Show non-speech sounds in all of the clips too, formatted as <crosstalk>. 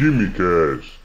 Quimicast.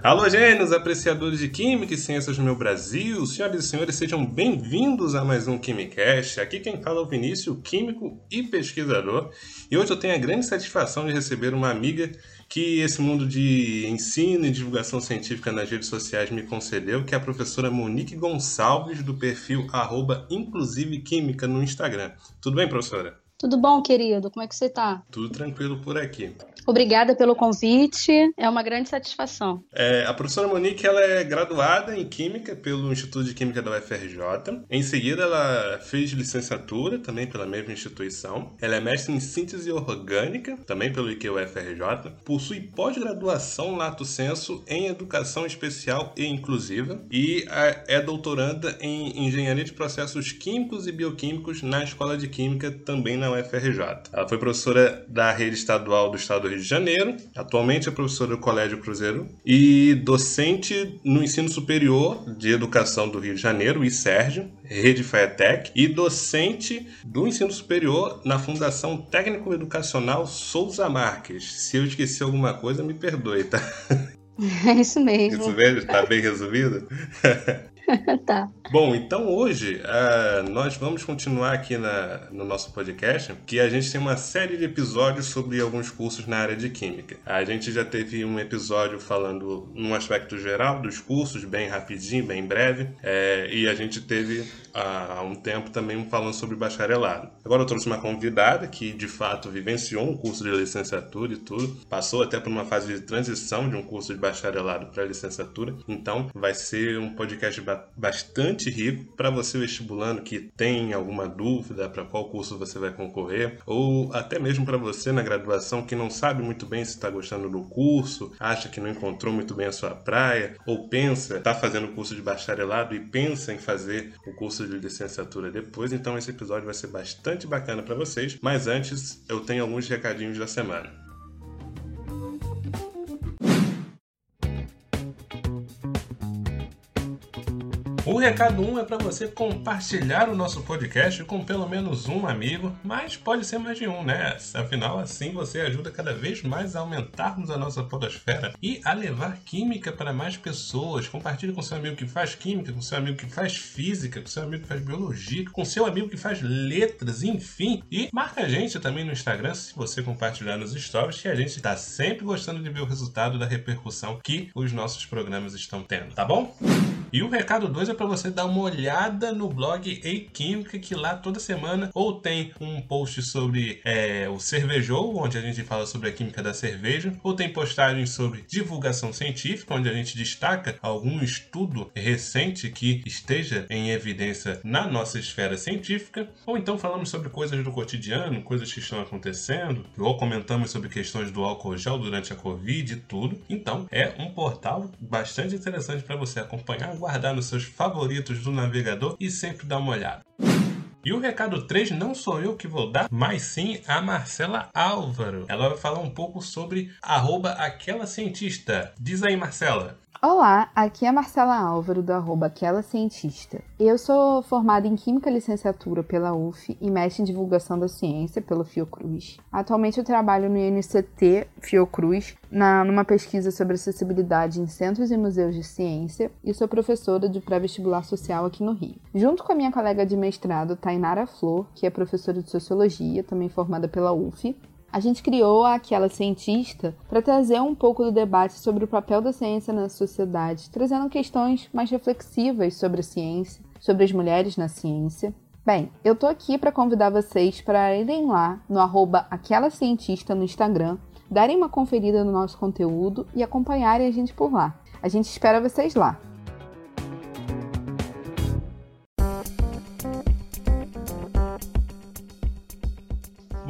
Alô, gênios, apreciadores de Química e Ciências do meu Brasil, senhoras e senhores, sejam bem-vindos a mais um Quimicast. Aqui quem fala é o Vinícius, químico e pesquisador, e hoje eu tenho a grande satisfação de receber uma amiga que esse mundo de ensino e divulgação científica nas redes sociais me concedeu, que é a professora Monique Gonçalves, do perfil arroba Inclusive Química no Instagram. Tudo bem, professora? Tudo bom, querido? Como é que você tá? Tudo tranquilo por aqui. Obrigada pelo convite, é uma grande satisfação. É, a professora Monique ela é graduada em Química pelo Instituto de Química da UFRJ. Em seguida, ela fez licenciatura também pela mesma instituição. Ela é mestre em Síntese Orgânica, também pelo IQ UFRJ. Possui pós-graduação lato sensu em Educação Especial e Inclusiva. E é doutoranda em Engenharia de Processos Químicos e Bioquímicos na Escola de Química, também na UFRJ. Ela foi professora da rede estadual do Estado do Rio de Janeiro, atualmente é professora do Colégio Cruzeiro e docente no ensino superior de educação do Rio de Janeiro, e Sérgio, Rede Faetec, e docente do ensino superior na Fundação Técnico Educacional Souza Marques. Se eu esqueci alguma coisa, me perdoe, tá? <laughs> É isso mesmo. Isso mesmo? Tá bem resolvido? <laughs> <laughs> tá. Bom, então hoje uh, nós vamos continuar aqui na, no nosso podcast, que a gente tem uma série de episódios sobre alguns cursos na área de Química. A gente já teve um episódio falando num aspecto geral dos cursos, bem rapidinho, bem breve, é, e a gente teve há um tempo também falando sobre bacharelado. Agora eu trouxe uma convidada que de fato vivenciou um curso de licenciatura e tudo, passou até por uma fase de transição de um curso de bacharelado para licenciatura, então vai ser um podcast bastante rico para você vestibulando que tem alguma dúvida para qual curso você vai concorrer, ou até mesmo para você na graduação que não sabe muito bem se está gostando do curso, acha que não encontrou muito bem a sua praia, ou pensa, está fazendo o curso de bacharelado e pensa em fazer o curso de licenciatura depois, então esse episódio vai ser bastante bacana para vocês. Mas antes, eu tenho alguns recadinhos da semana. O recado 1 um é para você compartilhar o nosso podcast com pelo menos um amigo, mas pode ser mais de um, né? Afinal, assim você ajuda cada vez mais a aumentarmos a nossa podosfera e a levar química para mais pessoas. Compartilhe com seu amigo que faz química, com seu amigo que faz física, com seu amigo que faz biologia, com seu amigo que faz letras, enfim. E marca a gente também no Instagram se você compartilhar nos stories, que a gente está sempre gostando de ver o resultado da repercussão que os nossos programas estão tendo, tá bom? E o recado 2 é para você dar uma olhada no blog Ei Química, que lá toda semana ou tem um post sobre é, o cervejou, onde a gente fala sobre a química da cerveja, ou tem postagens sobre divulgação científica, onde a gente destaca algum estudo recente que esteja em evidência na nossa esfera científica, ou então falamos sobre coisas do cotidiano, coisas que estão acontecendo, ou comentamos sobre questões do álcool gel durante a Covid e tudo. Então, é um portal bastante interessante para você acompanhar guardar nos seus favoritos do navegador e sempre dar uma olhada. E o recado 3 não sou eu que vou dar, mas sim a Marcela Álvaro. Ela vai falar um pouco sobre aquela cientista. Diz aí, Marcela. Olá, aqui é Marcela Álvaro do arroba Aquela Cientista. Eu sou formada em Química Licenciatura pela UF e mestre em Divulgação da Ciência pelo Fiocruz. Atualmente eu trabalho no INCT Fiocruz na, numa pesquisa sobre acessibilidade em centros e museus de ciência e sou professora de pré-vestibular social aqui no Rio. Junto com a minha colega de mestrado, Tainara Flor, que é professora de Sociologia, também formada pela UF, a gente criou aquela cientista para trazer um pouco do debate sobre o papel da ciência na sociedade, trazendo questões mais reflexivas sobre a ciência, sobre as mulheres na ciência. Bem, eu tô aqui para convidar vocês para irem lá no arroba aquela cientista no Instagram, darem uma conferida no nosso conteúdo e acompanharem a gente por lá. A gente espera vocês lá.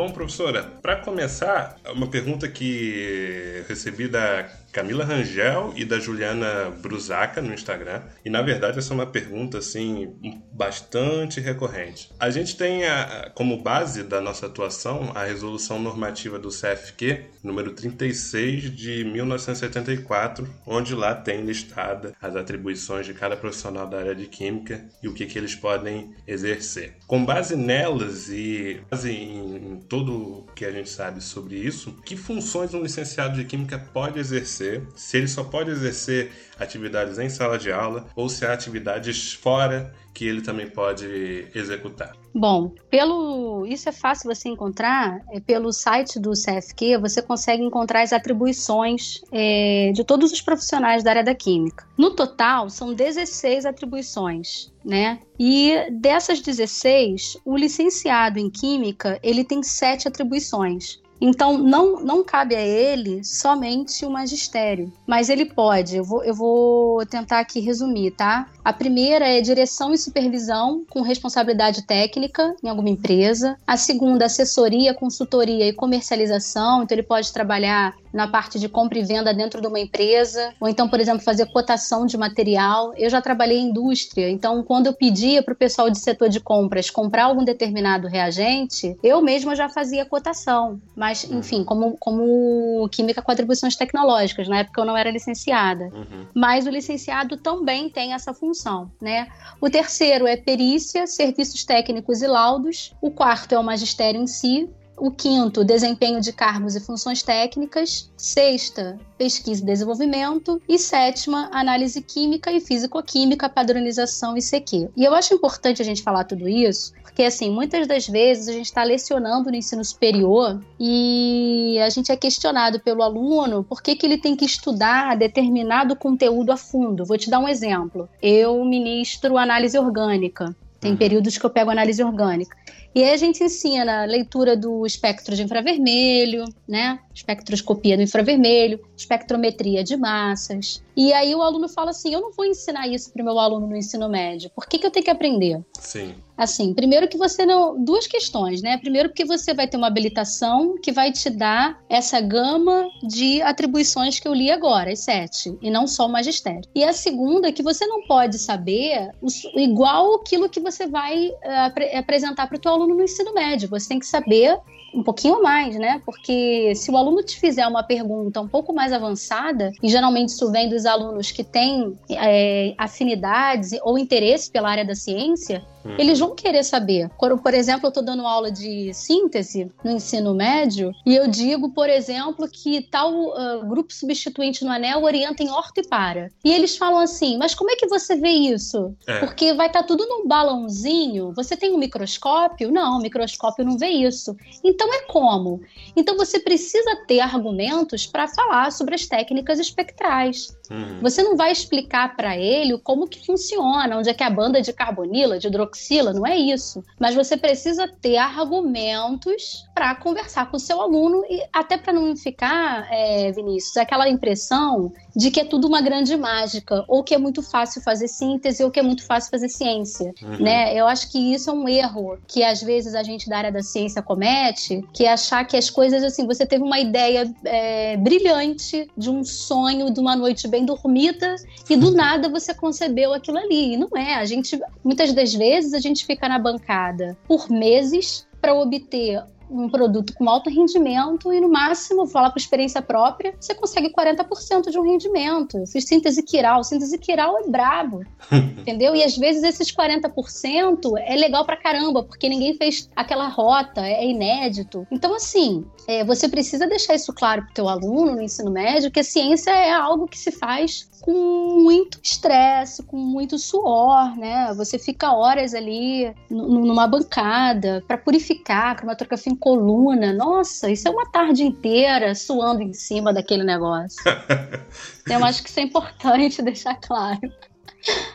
Bom, professora, para começar, uma pergunta que recebi da Camila Rangel e da Juliana Brusaca no Instagram. E na verdade essa é uma pergunta assim bastante recorrente. A gente tem a, como base da nossa atuação a resolução normativa do CFQ número 36 de 1974, onde lá tem listada as atribuições de cada profissional da área de química e o que, que eles podem exercer. Com base nelas e base em, em todo o que a gente sabe sobre isso, que funções um licenciado de química pode exercer, se ele só pode exercer atividades em sala de aula ou se há atividades fora que ele também pode executar. Bom, pelo isso é fácil você encontrar é, pelo site do CFQ. Você consegue encontrar as atribuições é, de todos os profissionais da área da química. No total, são 16 atribuições, né? E dessas 16, o licenciado em química ele tem sete atribuições. Então, não, não cabe a ele somente o magistério, mas ele pode. Eu vou, eu vou tentar aqui resumir, tá? A primeira é direção e supervisão com responsabilidade técnica em alguma empresa. A segunda, assessoria, consultoria e comercialização. Então, ele pode trabalhar na parte de compra e venda dentro de uma empresa, ou então, por exemplo, fazer cotação de material. Eu já trabalhei em indústria, então, quando eu pedia para o pessoal de setor de compras comprar algum determinado reagente, eu mesma já fazia cotação. Mas, uhum. enfim, como, como química com atribuições tecnológicas, na época eu não era licenciada. Uhum. Mas o licenciado também tem essa função, né? O terceiro é perícia, serviços técnicos e laudos. O quarto é o magistério em si. O quinto, desempenho de cargos e funções técnicas. Sexta, pesquisa e desenvolvimento. E sétima, análise química e físico-química, padronização e CQ. E eu acho importante a gente falar tudo isso, porque assim, muitas das vezes a gente está lecionando no ensino superior e a gente é questionado pelo aluno por que, que ele tem que estudar determinado conteúdo a fundo. Vou te dar um exemplo. Eu ministro análise orgânica. Tem uhum. períodos que eu pego análise orgânica. E aí a gente ensina leitura do espectro de infravermelho, né? Espectroscopia do infravermelho, espectrometria de massas. E aí o aluno fala assim: eu não vou ensinar isso para o meu aluno no ensino médio. Por que, que eu tenho que aprender? Sim. Assim, primeiro que você não. Duas questões, né? Primeiro, porque você vai ter uma habilitação que vai te dar essa gama de atribuições que eu li agora, as sete, e não só o magistério. E a segunda é que você não pode saber igual aquilo que você vai uh, apresentar para o teu aluno no ensino médio. Você tem que saber um pouquinho mais, né? Porque se o aluno te fizer uma pergunta um pouco mais avançada, e geralmente isso vem dos alunos que têm é, afinidades ou interesse pela área da ciência, Uhum. Eles vão querer saber. Quando, por exemplo, eu estou dando aula de síntese no ensino médio e eu digo, por exemplo, que tal uh, grupo substituinte no anel orienta em orto e para. E eles falam assim: mas como é que você vê isso? É. Porque vai estar tá tudo num balãozinho. Você tem um microscópio? Não, o microscópio não vê isso. Então é como? Então você precisa ter argumentos para falar sobre as técnicas espectrais. Uhum. Você não vai explicar para ele como que funciona, onde é que é a banda de carbonila, de hidroxila, não é isso. Mas você precisa ter argumentos para conversar com o seu aluno e até para não ficar, é, Vinícius, aquela impressão de que é tudo uma grande mágica, ou que é muito fácil fazer síntese, ou que é muito fácil fazer ciência, uhum. né? Eu acho que isso é um erro que às vezes a gente da área da ciência comete, que é achar que as coisas assim, você teve uma ideia é, brilhante de um sonho de uma noite bem dormida e do <laughs> nada você concebeu aquilo ali. E não é. A gente muitas das vezes a gente fica na bancada por meses para obter um produto com alto rendimento e no máximo, vou falar por experiência própria, você consegue 40% de um rendimento. Fiz síntese quiral, síntese quiral é brabo, <laughs> entendeu? E às vezes esses 40% é legal pra caramba, porque ninguém fez aquela rota, é inédito. Então assim, é, você precisa deixar isso claro pro teu aluno no ensino médio, que a ciência é algo que se faz com muito estresse, com muito suor, né? Você fica horas ali numa bancada para purificar, cromatografia em coluna. Nossa, isso é uma tarde inteira suando em cima daquele negócio. <laughs> Eu acho que isso é importante <laughs> deixar claro.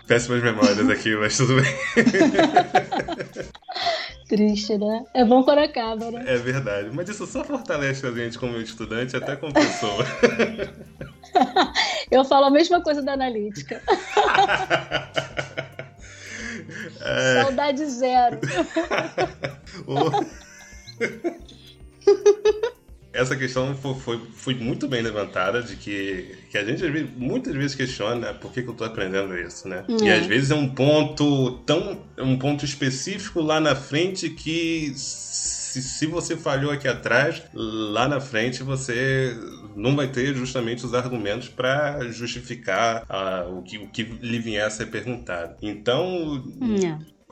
Péssimas memórias aqui, mas tudo bem. <laughs> Triste, né? É bom quando acaba, né? É verdade. Mas isso só fortalece a gente como estudante, até como pessoa. Eu falo a mesma coisa da analítica. É... Saudade zero. <laughs> essa questão foi, foi, foi, muito bem levantada, de que, que a gente muitas vezes questiona né, por que, que eu estou aprendendo isso, né? E às vezes é um ponto tão. um ponto específico lá na frente que se, se você falhou aqui atrás, lá na frente você não vai ter justamente os argumentos para justificar uh, o, que, o que lhe vier a ser perguntado. Então,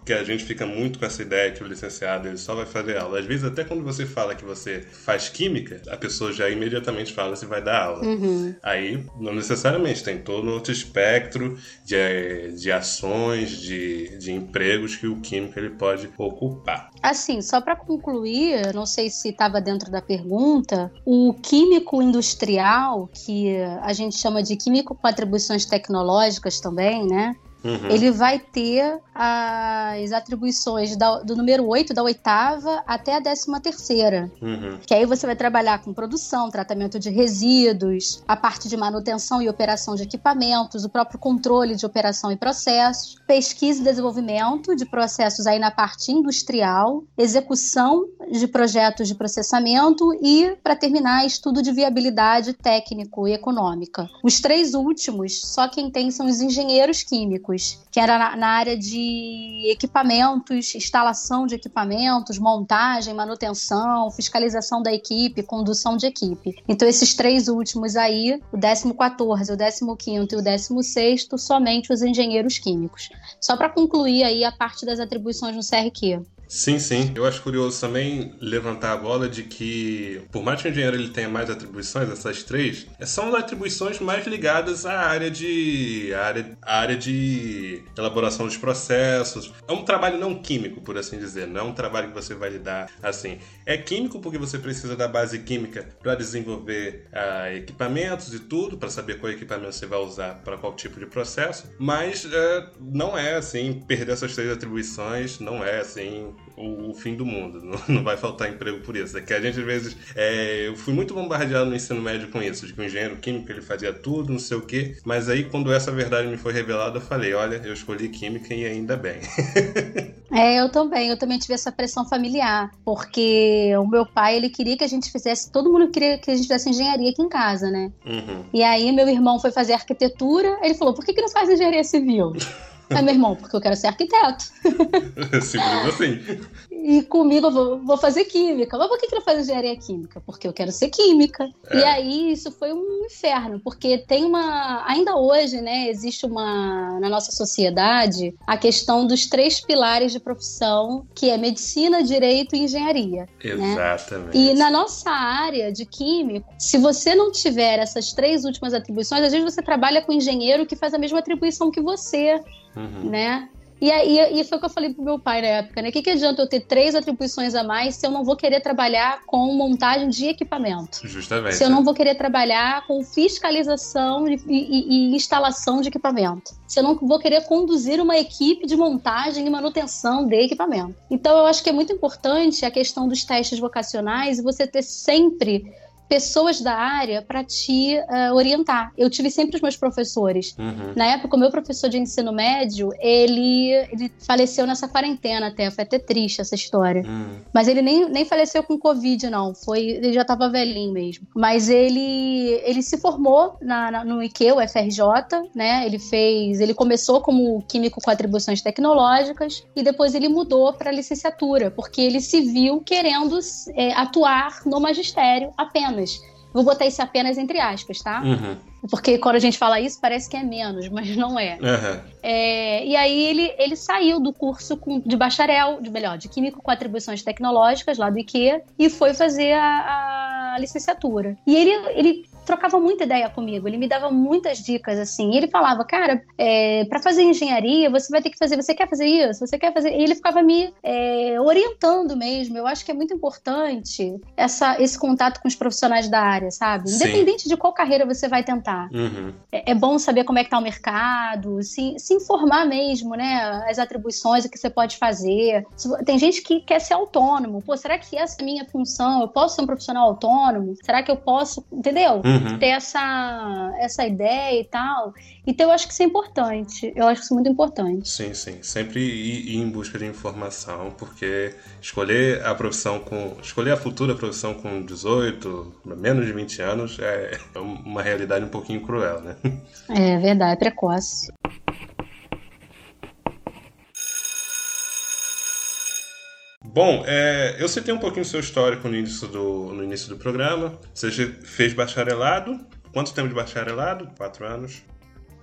que a gente fica muito com essa ideia que o licenciado ele só vai fazer aula. Às vezes, até quando você fala que você faz química, a pessoa já imediatamente fala se vai dar aula. Uhum. Aí, não necessariamente, tem todo outro espectro de, de ações, de, de empregos que o químico ele pode ocupar. Assim, só para concluir, não sei se estava dentro da pergunta, o químico industrial, que a gente chama de químico com atribuições tecnológicas também, né? Uhum. Ele vai ter as atribuições da, do número 8, da oitava, até a décima terceira. Uhum. Que aí você vai trabalhar com produção, tratamento de resíduos, a parte de manutenção e operação de equipamentos, o próprio controle de operação e processos, pesquisa e desenvolvimento de processos aí na parte industrial, execução de projetos de processamento e, para terminar, estudo de viabilidade técnico e econômica. Os três últimos, só quem tem são os engenheiros químicos técnicos, que era na, na, área de equipamentos, instalação de equipamentos, montagem, manutenção, fiscalização da equipe, condução de equipe. Então, esses três últimos aí, o 14, o 15 e o 16, somente os engenheiros químicos. Só para concluir aí a parte das atribuições no CRQ. Sim, sim. Eu acho curioso também levantar a bola de que, por mais que o engenheiro ele tenha mais atribuições, essas três, são atribuições mais ligadas à área de à área, à área de elaboração dos processos. É um trabalho não químico, por assim dizer. Não é um trabalho que você vai lidar assim. É químico porque você precisa da base química para desenvolver uh, equipamentos e tudo, para saber qual equipamento você vai usar para qual tipo de processo. Mas uh, não é assim perder essas três atribuições. Não é assim o, o, fim do mundo. <laughs> Não, não, vai faltar emprego por isso. É que a gente, às vezes, é, eu fui muito bombardeado no ensino médio com isso, de que o engenheiro químico ele fazia tudo, não sei o quê. Mas aí, quando essa verdade me foi revelada, eu falei: olha, eu escolhi química e ainda bem. <laughs> é, eu também. Eu também tive essa pressão familiar, porque o meu pai, ele queria que a gente fizesse, todo mundo queria que a gente fizesse engenharia aqui em casa, né? Uhum. E aí, meu irmão foi fazer arquitetura, ele falou: por que, que não faz engenharia civil? <laughs> Aí meu irmão, porque eu quero ser arquiteto. <laughs> Simples assim. E comigo eu vou, vou fazer química. Mas por que, eu faço engenharia química? Porque eu quero ser química. É. E aí isso foi um inferno, porque tem uma. Ainda hoje, né, existe uma. Na nossa sociedade, a questão dos três pilares de profissão, que é medicina, direito e engenharia. Né? Exatamente. Né? E na nossa área de químico, se você não tiver essas três últimas atribuições, às vezes você trabalha com engenheiro que faz a mesma atribuição que você uhum. né? E, aí, e foi o que eu falei pro meu pai na época, né? O que, que adianta eu ter três atribuições a mais se eu não vou querer trabalhar com montagem de equipamento? Justamente. Se eu não vou querer trabalhar com fiscalização e, e, e instalação de equipamento. Se eu não vou querer conduzir uma equipe de montagem e manutenção de equipamento. Então, eu acho que é muito importante a questão dos testes vocacionais e você ter sempre pessoas da área para te uh, orientar. Eu tive sempre os meus professores. Uhum. Na época, o meu professor de ensino médio, ele, ele faleceu nessa quarentena até. Foi até triste essa história. Uhum. Mas ele nem, nem faleceu com Covid, não. Foi, ele já estava velhinho mesmo. Mas ele, ele se formou na, na, no IQ, o FRJ, né? Ele fez. Ele começou como químico com atribuições tecnológicas e depois ele mudou para licenciatura, porque ele se viu querendo é, atuar no magistério apenas Vou botar isso apenas entre aspas, tá? Uhum. Porque quando a gente fala isso, parece que é menos, mas não é. Uhum. é e aí ele, ele saiu do curso com, de bacharel, de melhor, de Químico com atribuições tecnológicas, lá do IKEA, e foi fazer a, a licenciatura. E ele, ele trocava muita ideia comigo, ele me dava muitas dicas assim. E ele falava, cara, é, para fazer engenharia, você vai ter que fazer, você quer fazer isso? Você quer fazer? E ele ficava me é, orientando mesmo. Eu acho que é muito importante essa, esse contato com os profissionais da área, sabe? Independente Sim. de qual carreira você vai tentar. Uhum. É, é, bom saber como é que tá o mercado, se, se informar mesmo, né? As atribuições, o que você pode fazer. Tem gente que quer ser autônomo. Pô, será que essa é a minha função? Eu posso ser um profissional autônomo? Será que eu posso? Entendeu? Uhum. Uhum. ter essa, essa ideia e tal. Então eu acho que isso é importante. Eu acho isso muito importante. Sim, sim. Sempre ir, ir em busca de informação, porque escolher a profissão com. escolher a futura profissão com 18, menos de 20 anos é uma realidade um pouquinho cruel, né? É verdade, é precoce. Bom, é, eu citei um pouquinho do seu histórico no início do, no início do programa. Você fez bacharelado. Quanto tempo de bacharelado? Quatro anos.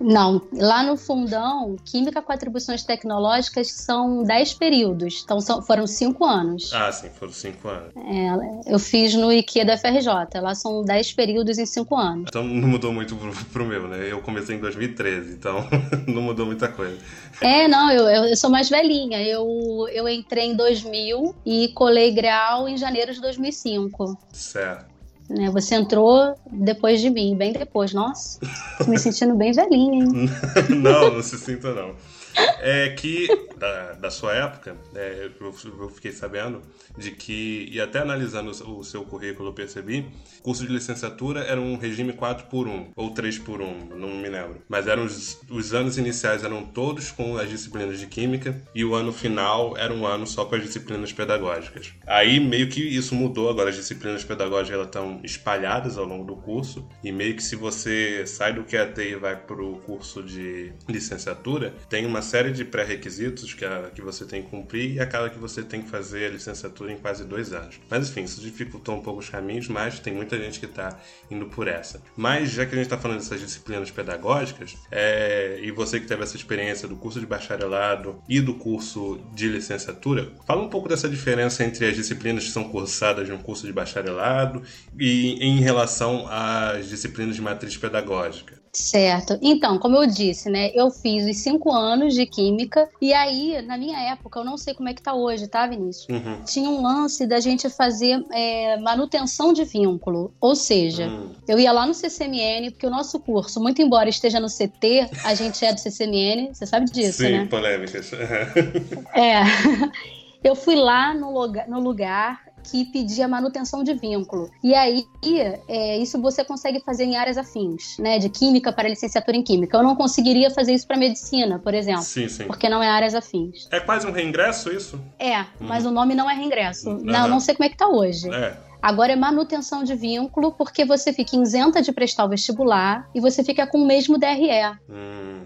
Não, lá no fundão, Química com Atribuições Tecnológicas são 10 períodos, então são, foram 5 anos. Ah, sim, foram 5 anos. É, eu fiz no IKEA da FRJ, lá são 10 períodos em 5 anos. Então não mudou muito pro, pro meu, né? Eu comecei em 2013, então <laughs> não mudou muita coisa. É, não, eu, eu, sou mais velhinha, eu, eu entrei em 2000 e colei grau em janeiro de 2005. Certo. Né? Você entrou depois de mim, bem depois. Nossa, me sentindo bem velhinha, hein? <laughs> não, não se sinta não é que, da, da sua época, é, eu, eu, fiquei sabendo de que, e até analisando o, seu currículo, eu percebi, curso de licenciatura era um regime 4 por 1 ou 3 por 1 não me lembro. Mas eram os, os anos iniciais eram todos com as disciplinas de química e o ano final era um ano só com as disciplinas pedagógicas. Aí meio que isso mudou, agora as disciplinas pedagógicas elas estão espalhadas ao longo do curso e meio que se você sai do QAT e vai para o curso de licenciatura, tem uma série de pré-requisitos que, que você tem que cumprir e acaba que você tem que fazer a licenciatura em quase dois anos. Mas enfim, isso dificultou um pouco os caminhos, mas tem muita gente que está indo por essa. Mas já que a gente está falando dessas disciplinas pedagógicas, é, e você que teve essa experiência do curso de bacharelado e do curso de licenciatura, fala um pouco dessa diferença entre as disciplinas que são cursadas um curso de bacharelado e em relação às disciplinas de matriz pedagógica. Certo. Então, como eu disse, né? Eu fiz os cinco anos de química e aí, na minha época, eu não sei como é que tá hoje, tá, Vinícius? Uhum. Tinha um lance da gente fazer é, manutenção de vínculo. Ou seja, uhum. eu ia lá no CCMN, porque o nosso curso, muito embora esteja no CT, a gente é do CCMN, você sabe disso, Sim, né? Sim, polêmicas. <laughs> é. Eu fui lá no lugar, no lugar que pedia manutenção de vínculo. E aí, é, isso você consegue fazer em áreas afins, né? De química para licenciatura em química. Eu não conseguiria fazer isso para medicina, por exemplo. Sim, sim. Porque não é áreas afins. É quase um reingresso isso? É, uhum. mas o nome não é reingresso. Uhum. Não, não sei como é que tá hoje. É. Agora é manutenção de vínculo, porque você fica isenta de prestar o vestibular e você fica com o mesmo DRE. Hum.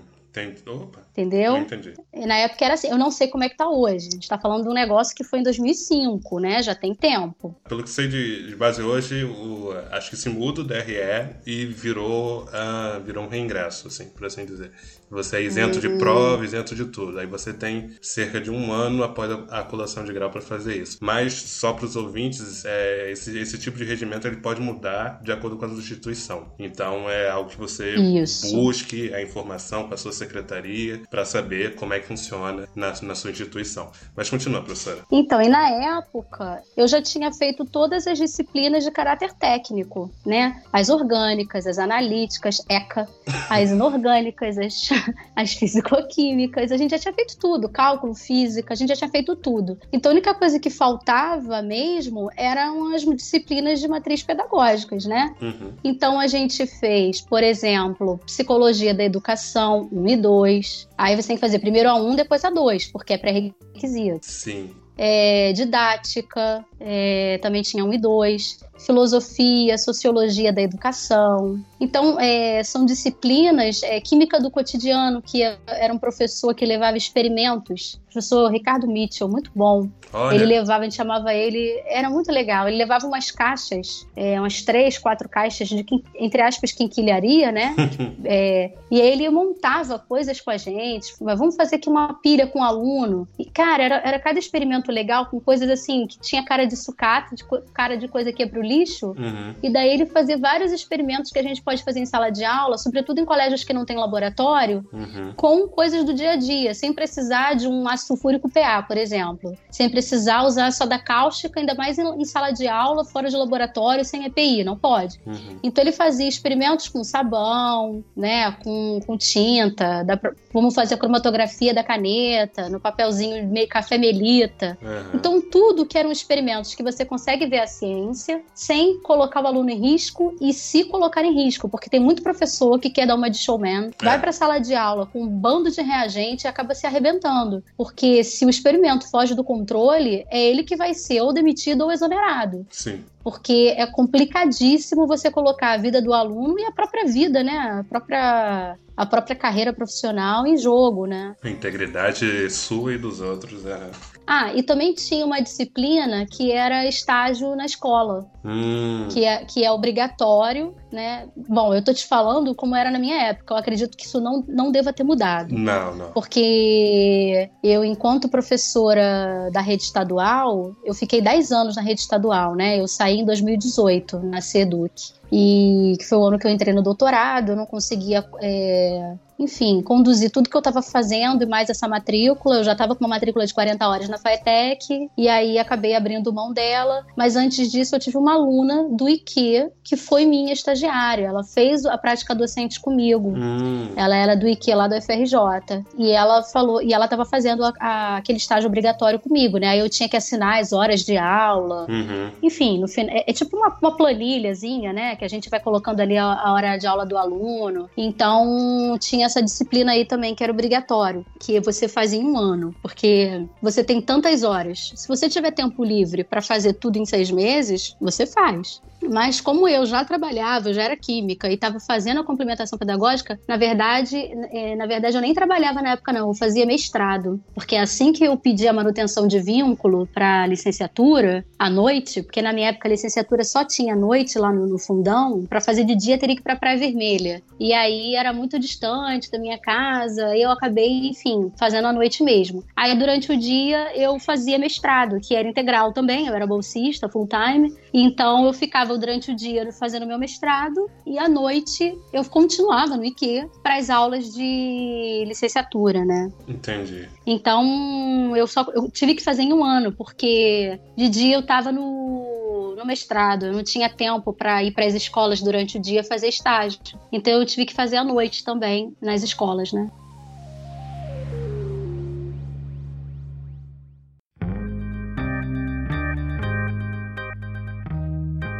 Opa. Entendeu? entendi. Na época era assim, eu não sei como é que tá hoje. A gente tá falando de um negócio que foi em 2005, né? Já tem tempo. Pelo que sei de, de base hoje, o, acho que se muda o DRE e virou, uh, virou um reingresso, assim, por assim dizer. Você é isento uhum. de prova, isento de tudo. Aí você tem cerca de um ano após a, a colação de grau para fazer isso. Mas, só para os ouvintes, é, esse, esse tipo de regimento ele pode mudar de acordo com a instituição. Então, é algo que você isso. busque a informação com a sua secretaria para saber como é que funciona na, na sua instituição. Mas continua, professora. Então, e na época, eu já tinha feito todas as disciplinas de caráter técnico, né? As orgânicas, as analíticas, ECA, as <laughs> inorgânicas, as, as fisicoquímicas, a gente já tinha feito tudo, cálculo, física, a gente já tinha feito tudo. Então, a única coisa que faltava mesmo eram as disciplinas de matriz pedagógicas, né? Uhum. Então, a gente fez, por exemplo, psicologia da educação 1 e 2, Aí você tem que fazer primeiro a um, depois a dois, porque é pré-requisito. Sim. É, didática, é, também tinha um e dois filosofia, sociologia da educação. Então, é, são disciplinas, é, química do cotidiano, que era um professor que levava experimentos, professor Ricardo Mitchell, muito bom. Olha. Ele levava, a gente chamava ele, era muito legal, ele levava umas caixas, é, umas três, quatro caixas de, entre aspas, quinquilharia, né? <laughs> É, e aí ele montava coisas com a gente, vamos fazer aqui uma pilha com o um aluno. E, cara, era, era cada experimento legal, com coisas assim, que tinha cara de sucata, de, cara de coisa que ia pro lixo. Uhum. E daí ele fazia vários experimentos que a gente pode fazer em sala de aula, sobretudo em colégios que não tem laboratório, uhum. com coisas do dia a dia, sem precisar de um ácido sulfúrico PA, por exemplo. Sem precisar usar soda cáustica, ainda mais em, em sala de aula, fora de laboratório, sem EPI, não pode. Uhum. Então ele fazia experimentos com sabão, né, com, com tinta, pra, vamos fazer a cromatografia da caneta, no papelzinho meio café melita. Uhum. Então tudo que eram experimentos que você consegue ver a ciência sem colocar o aluno em risco e se colocar em risco, porque tem muito professor que quer dar uma de showman, é. vai para a sala de aula com um bando de reagente e acaba se arrebentando, porque se o experimento foge do controle, é ele que vai ser ou demitido ou exonerado. Sim porque é complicadíssimo você colocar a vida do aluno e a própria vida, né? A própria a própria carreira profissional em jogo, né? A integridade sua e dos outros, é. Ah, e também tinha uma disciplina que era estágio na escola, hum. que, é, que é obrigatório, né? Bom, eu tô te falando como era na minha época. Eu acredito que isso não, não deva ter mudado. Não, não. Porque eu, enquanto professora da rede estadual, eu fiquei 10 anos na rede estadual, né? Eu saí em 2018, na CEDUC e que foi o ano que eu entrei no doutorado, eu não conseguia é, enfim, conduzir tudo que eu estava fazendo e mais essa matrícula. Eu já estava com uma matrícula de 40 horas na FATEC e aí acabei abrindo mão dela. Mas antes disso, eu tive uma aluna do IQ que foi minha estagiária. Ela fez a prática docente comigo. Hum. Ela era do IQ lá do FRJ. E ela falou, e ela estava fazendo a, a, aquele estágio obrigatório comigo, né? Aí eu tinha que assinar as horas de aula. Uhum. Enfim, no fim, é, é, tipo uma, uma planilhazinha, né? Que a gente vai colocando ali a, a hora de aula do aluno. Então, tinha essa disciplina aí também que era obrigatório, que você faz em um ano, porque você tem tantas horas. Se você tiver tempo livre para fazer tudo em seis meses, você faz. Mas como eu já trabalhava, eu já era química e estava fazendo a complementação pedagógica, na verdade, é, na verdade eu nem trabalhava na época não, eu fazia mestrado, porque assim que eu pedi a manutenção de vínculo para licenciatura à noite, porque na minha época a licenciatura só tinha noite lá no, no fundão, para fazer de dia teria que ir para Praia Vermelha. E aí era muito distante da minha casa, e eu acabei, enfim, fazendo à noite mesmo. Aí durante o dia eu fazia mestrado, que era integral também, eu era bolsista full time, então eu ficava durante o dia fazendo meu mestrado e à noite eu continuava no IQ para as aulas de licenciatura, né? Entendi. Então eu só eu tive que fazer em um ano, porque de dia eu estava no, no mestrado, eu não tinha tempo para ir para as escolas durante o dia fazer estágio. Então eu tive que fazer à noite também nas escolas, né?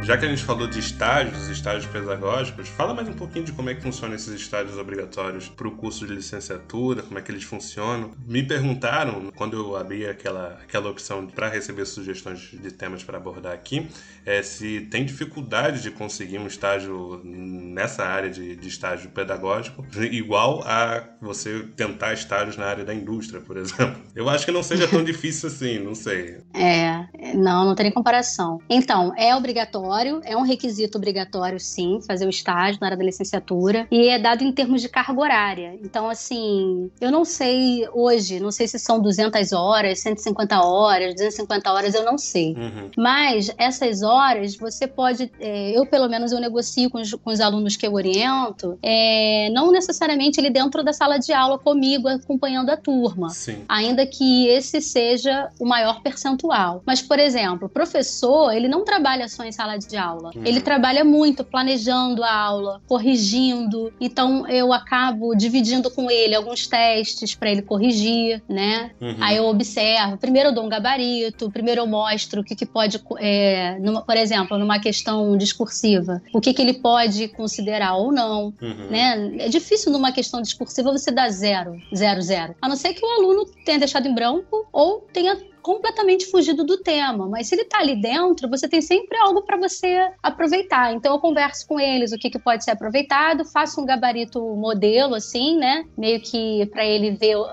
Já que a gente falou de estágios, estágios pedagógicos, fala mais um pouquinho de como é que funcionam esses estágios obrigatórios para o curso de licenciatura, como é que eles funcionam. Me perguntaram, quando eu abri aquela, aquela opção para receber sugestões de temas para abordar aqui, é, se tem dificuldade de conseguir um estágio nessa área de, de estágio pedagógico, igual a você tentar estágios na área da indústria, por exemplo. Eu acho que não seja tão <laughs> difícil assim, não sei. É, não, não tem comparação. Então, é obrigatório obrigatório, é um requisito obrigatório, sim, fazer o estágio na área da licenciatura, e é dado em termos de carga horária. Então, assim, eu não sei hoje, não sei se são 200 horas, 150 horas, 250 horas, eu não sei. Uhum. Mas essas horas, você pode, é, eu pelo menos eu negocio com os, com os alunos que eu oriento, é, não necessariamente ele dentro da sala de aula comigo, acompanhando a turma. Sim. Ainda que esse seja o maior percentual. Mas, por exemplo, o professor, ele não trabalha só em sala de de aula. Uhum. Ele trabalha muito planejando a aula, corrigindo. Então eu acabo dividindo com ele alguns testes para ele corrigir, né? Uhum. Aí eu observo. Primeiro eu dou um gabarito, primeiro eu mostro o que, que pode, é, numa, por exemplo, numa questão discursiva, o que, que ele pode considerar ou não, uhum. né? É difícil numa questão discursiva você dar zero, zero, zero. A não ser que o aluno tenha deixado em branco ou tenha completamente fugido do tema, mas se ele está ali dentro, você tem sempre algo para você aproveitar. Então eu converso com eles o que, que pode ser aproveitado, faço um gabarito modelo assim, né, meio que para ele ver uh,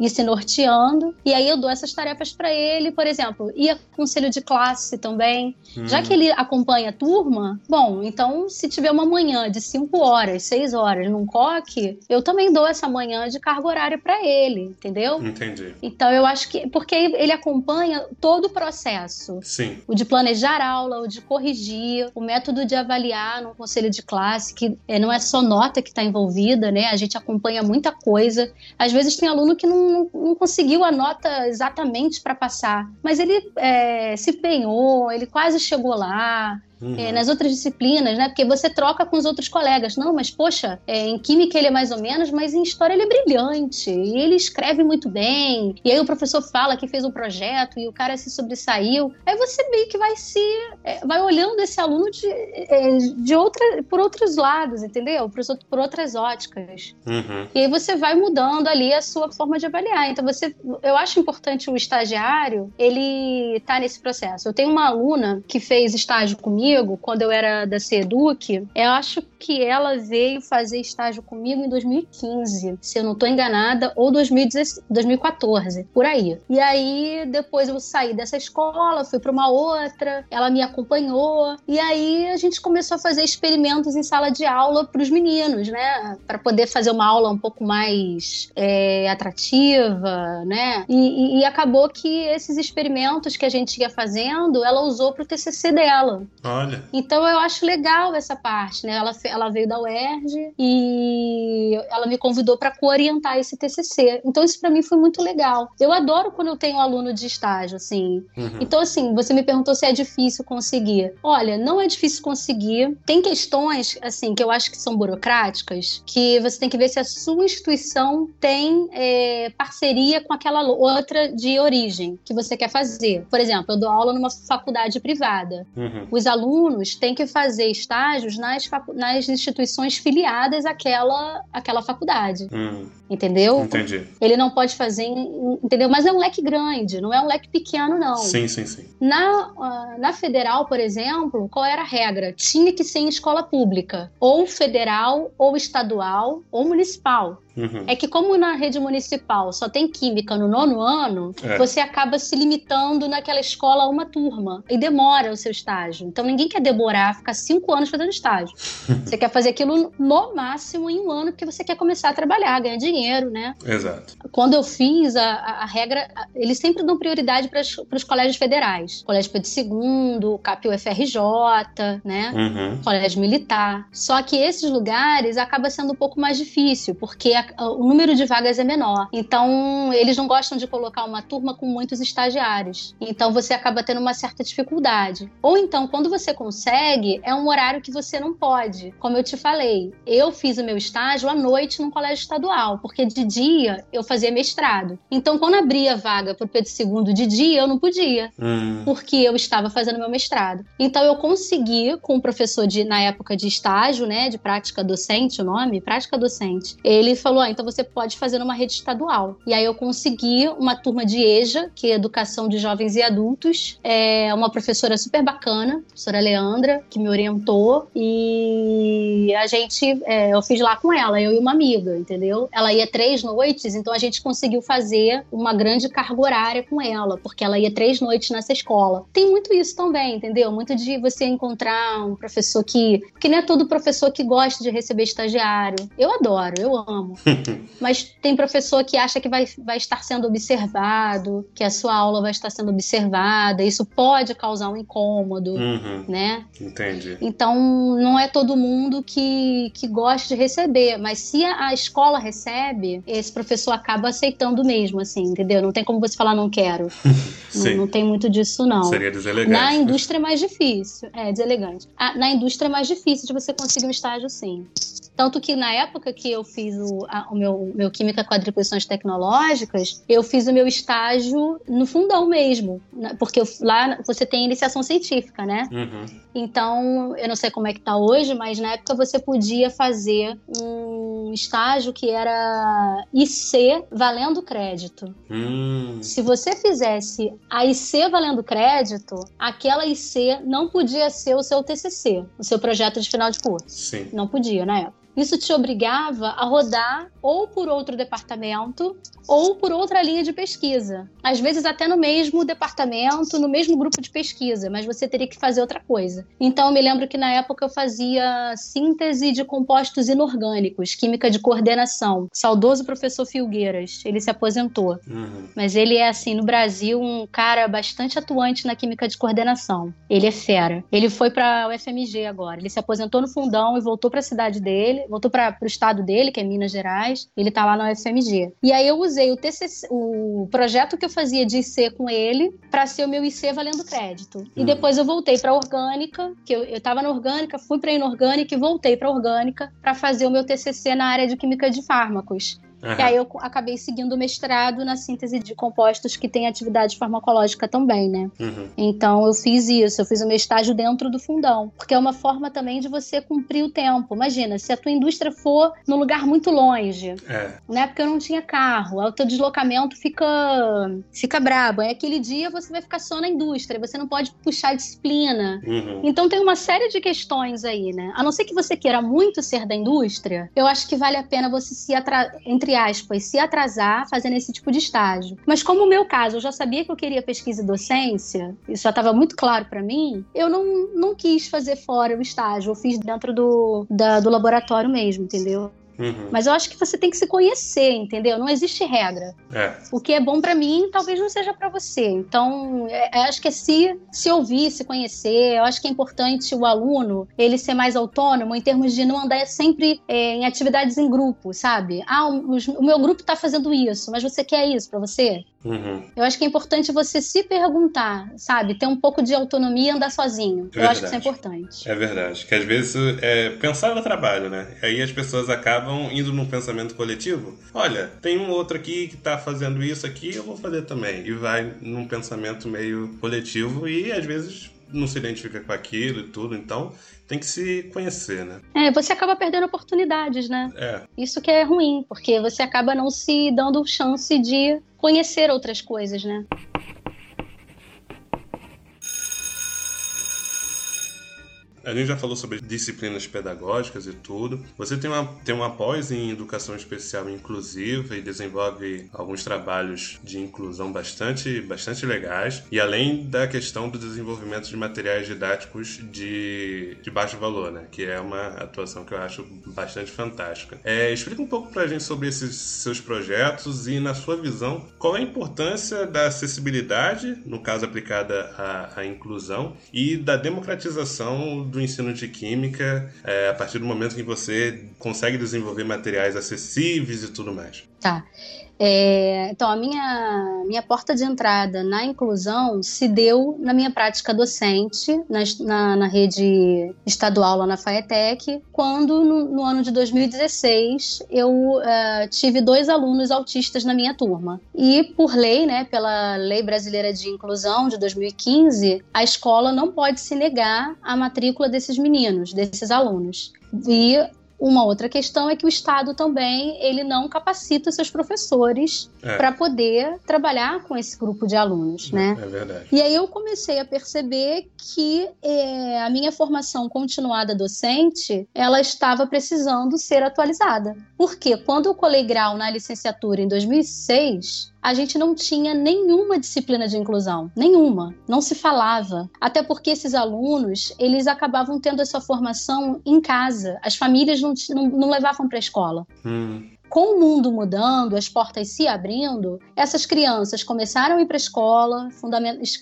ir se norteando, e aí eu dou essas tarefas para ele, por exemplo, ir a conselho de classe também, hum. já que ele acompanha a turma, bom, então se tiver uma manhã de 5 horas, 6 horas num coque, eu também dou essa manhã de carga horária para ele, entendeu? Entendi. Então eu acho que porque ele acompanha todo o processo. Sim. O de planejar aula, o de corrigir, o método de avaliar no conselho de classe, que é, não é só nota que está envolvida, né? A gente acompanha muita coisa. Às vezes tem aluno que não, não conseguiu a nota exatamente para passar, mas ele é, se empenhou, ele quase chegou lá. Uhum. É, nas outras disciplinas, né? Porque você troca com os outros colegas. Não, mas poxa, é, em química ele é mais ou menos, mas em história ele é brilhante. E ele escreve muito bem. E aí o professor fala que fez um projeto e o cara se sobressaiu. Aí você meio que vai se. É, vai olhando esse aluno de, é, de outra, por outros lados, entendeu? Por, por outras óticas. Uhum. E aí você vai mudando ali a sua forma de avaliar. Então você. Eu acho importante o estagiário ele tá nesse processo. Eu tenho uma aluna que fez estágio comigo comigo quando eu era da CEDUC, eu acho que ela veio fazer estágio comigo em 2015, se eu não estou enganada, ou 2014, por aí. E aí depois eu saí dessa escola, fui para uma outra, ela me acompanhou, e aí a gente começou a fazer experimentos em sala de aula para os meninos, né? Para poder fazer uma aula um pouco mais é, atrativa, né? E, e, e acabou que esses experimentos que a gente ia fazendo, ela usou para o TCC dela. Olha. Então eu acho legal essa parte, né? Ela, ela veio da UERJ e ela me convidou para co-orientar esse TCC. Então isso para mim foi muito legal. Eu adoro quando eu tenho um aluno de estágio, assim. Uhum. Então, assim, você me perguntou se é difícil conseguir. Olha, não é difícil conseguir. Tem questões, assim, que eu acho que são burocráticas, que você tem que ver se a sua instituição tem é, parceria com aquela outra de origem que você quer fazer. Por exemplo, eu dou aula numa faculdade privada. Uhum. Os alunos têm que fazer estágios nas, nas instituições filiadas àquela, àquela faculdade. Hum. Entendeu? Entendi. Ele não pode fazer, entendeu? Mas é um leque grande, não é um leque pequeno, não. Sim, sim, sim. Na, uh, na federal, por exemplo, qual era a regra? Tinha que ser em escola pública, ou federal, ou estadual, ou municipal. Uhum. É que, como na rede municipal só tem química no nono ano, é. você acaba se limitando naquela escola a uma turma e demora o seu estágio. Então, ninguém quer demorar, ficar cinco anos fazendo estágio. <laughs> você quer fazer aquilo no máximo em um ano, porque você quer começar a trabalhar, ganhar dinheiro, né? Exato. Quando eu fiz a, a, a regra, eles sempre dão prioridade para os colégios federais. Colégio Pedro II, CAP UFRJ, né? Uhum. Colégio Militar. Só que esses lugares acaba sendo um pouco mais difícil, porque o número de vagas é menor. Então, eles não gostam de colocar uma turma com muitos estagiários. Então, você acaba tendo uma certa dificuldade. Ou então, quando você consegue, é um horário que você não pode. Como eu te falei, eu fiz o meu estágio à noite num colégio estadual, porque de dia eu fazia mestrado. Então, quando abria vaga para o Pedro II de dia, eu não podia, hum. porque eu estava fazendo meu mestrado. Então, eu consegui, com o professor de, na época de estágio, né, de prática docente, o nome, prática docente, ele falou falou: ah, então você pode fazer numa rede estadual. E aí eu consegui uma turma de EJA, que é Educação de Jovens e Adultos, é uma professora super bacana, a professora Leandra, que me orientou, e a gente, é, eu fiz lá com ela, eu e uma amiga, entendeu? Ela ia três noites, então a gente conseguiu fazer uma grande carga horária com ela, porque ela ia três noites nessa escola. Tem muito isso também, entendeu? Muito de você encontrar um professor que. que não é todo professor que gosta de receber estagiário. Eu adoro, eu amo. <laughs> Mas tem professor que acha que vai, vai estar sendo observado, que a sua aula vai estar sendo observada. Isso pode causar um incômodo, uhum. né? Entendi. Então, não é todo mundo que, que gosta de receber. Mas se a, escola recebe, esse professor acaba aceitando mesmo, assim, entendeu? Não tem como você falar não quero. <laughs> não, não, tem muito disso, não. Seria deselegante. Na indústria é mais difícil. É, deselegante. Ah, na indústria é mais difícil de você conseguir um estágio, sim. Tanto que na época que eu fiz o, a, o meu, meu Química com Atribuições Tecnológicas, eu fiz o meu estágio no fundão mesmo. Né? Porque eu, lá você tem iniciação científica, né? Uhum. Então, eu não sei como é que tá hoje, mas na época você podia fazer um estágio que era IC valendo crédito. Hum. Se você fizesse a IC valendo crédito, aquela IC não podia ser o seu TCC, o seu projeto de final de curso. Sim. Não podia na época. Isso te obrigava a rodar ou por outro departamento ou por outra linha de pesquisa. Às vezes até no mesmo departamento, no mesmo grupo de pesquisa, mas você teria que fazer outra coisa. Então eu me lembro que na época eu fazia síntese de compostos inorgânicos, química de coordenação. Saudoso professor Filgueiras, ele se aposentou. Uhum. Mas ele é assim, no Brasil, um cara bastante atuante na química de coordenação. Ele é fera. Ele foi para o FMG agora. Ele se aposentou no fundão e voltou para a cidade dele, voltou para o estado dele, que é Minas Gerais. Ele tá lá no FMG. E aí eu usei o TCC, o projeto que eu fazia de IC com ele para ser o meu IC valendo crédito. Uhum. E depois eu voltei para orgânica, que eu, eu tava na orgânica, fui para inorgânica e voltei para orgânica para fazer o meu TCC na área de química de fármacos. Uhum. E aí eu acabei seguindo o mestrado na síntese de compostos que tem atividade farmacológica também, né? Uhum. Então eu fiz isso, eu fiz o meu estágio dentro do fundão, porque é uma forma também de você cumprir o tempo. Imagina, se a tua indústria for num lugar muito longe, é. né? Porque eu não tinha carro, o teu deslocamento fica fica brabo. Aí aquele dia você vai ficar só na indústria, você não pode puxar disciplina. Uhum. Então tem uma série de questões aí, né? A não ser que você queira muito ser da indústria, eu acho que vale a pena você se atra... entre entre aspas, se atrasar fazendo esse tipo de estágio. Mas como o meu caso, eu já sabia que eu queria pesquisa e docência, isso já estava muito claro para mim, eu não, não quis fazer fora o estágio, eu fiz dentro do, da, do laboratório mesmo, entendeu? Uhum. Mas eu acho que você tem que se conhecer, entendeu? Não existe regra. É. O que é bom para mim, talvez não seja para você. Então, é, é, acho que é se, se ouvir, se conhecer. Eu acho que é importante o aluno ele ser mais autônomo em termos de não andar sempre é, em atividades em grupo, sabe? Ah, o, o meu grupo tá fazendo isso, mas você quer isso para você? Uhum. Eu acho que é importante você se perguntar, sabe? Ter um pouco de autonomia e andar sozinho. É eu acho que isso é importante. É verdade. Que às vezes é, pensar no trabalho, né? Aí as pessoas acabam indo num pensamento coletivo. Olha, tem um outro aqui que tá fazendo isso aqui, eu vou fazer também. E vai num pensamento meio coletivo e às vezes não se identifica com aquilo e tudo. Então tem que se conhecer, né? É, você acaba perdendo oportunidades, né? É. Isso que é ruim, porque você acaba não se dando chance de conhecer outras coisas, né? A gente já falou sobre disciplinas pedagógicas e tudo. Você tem uma, tem uma pós em educação especial inclusiva e desenvolve alguns trabalhos de inclusão bastante, bastante legais. E além da questão do desenvolvimento de materiais didáticos de, de baixo valor, né? Que é uma atuação que eu acho bastante fantástica. É, explica um pouco pra gente sobre esses seus projetos e, na sua visão, qual é a importância da acessibilidade, no caso aplicada à, à inclusão, e da democratização do ensino de química é, a partir do momento que você consegue desenvolver materiais acessíveis e tudo mais. Tá. É, então, a minha, minha porta de entrada na inclusão se deu na minha prática docente na, na, na rede estadual lá na FAETEC, quando no, no ano de 2016 eu uh, tive dois alunos autistas na minha turma. E por lei, né, pela Lei Brasileira de Inclusão de 2015, a escola não pode se negar a matrícula desses meninos, desses alunos. E uma outra questão é que o Estado também ele não capacita seus professores é. para poder trabalhar com esse grupo de alunos, né? É verdade. E aí eu comecei a perceber que é, a minha formação continuada docente ela estava precisando ser atualizada. Porque quando eu colei grau na licenciatura em 2006 a gente não tinha nenhuma disciplina de inclusão, nenhuma, não se falava. Até porque esses alunos, eles acabavam tendo essa formação em casa, as famílias não, não, não levavam para a escola. Hum com o mundo mudando, as portas se abrindo, essas crianças começaram a ir para a escola,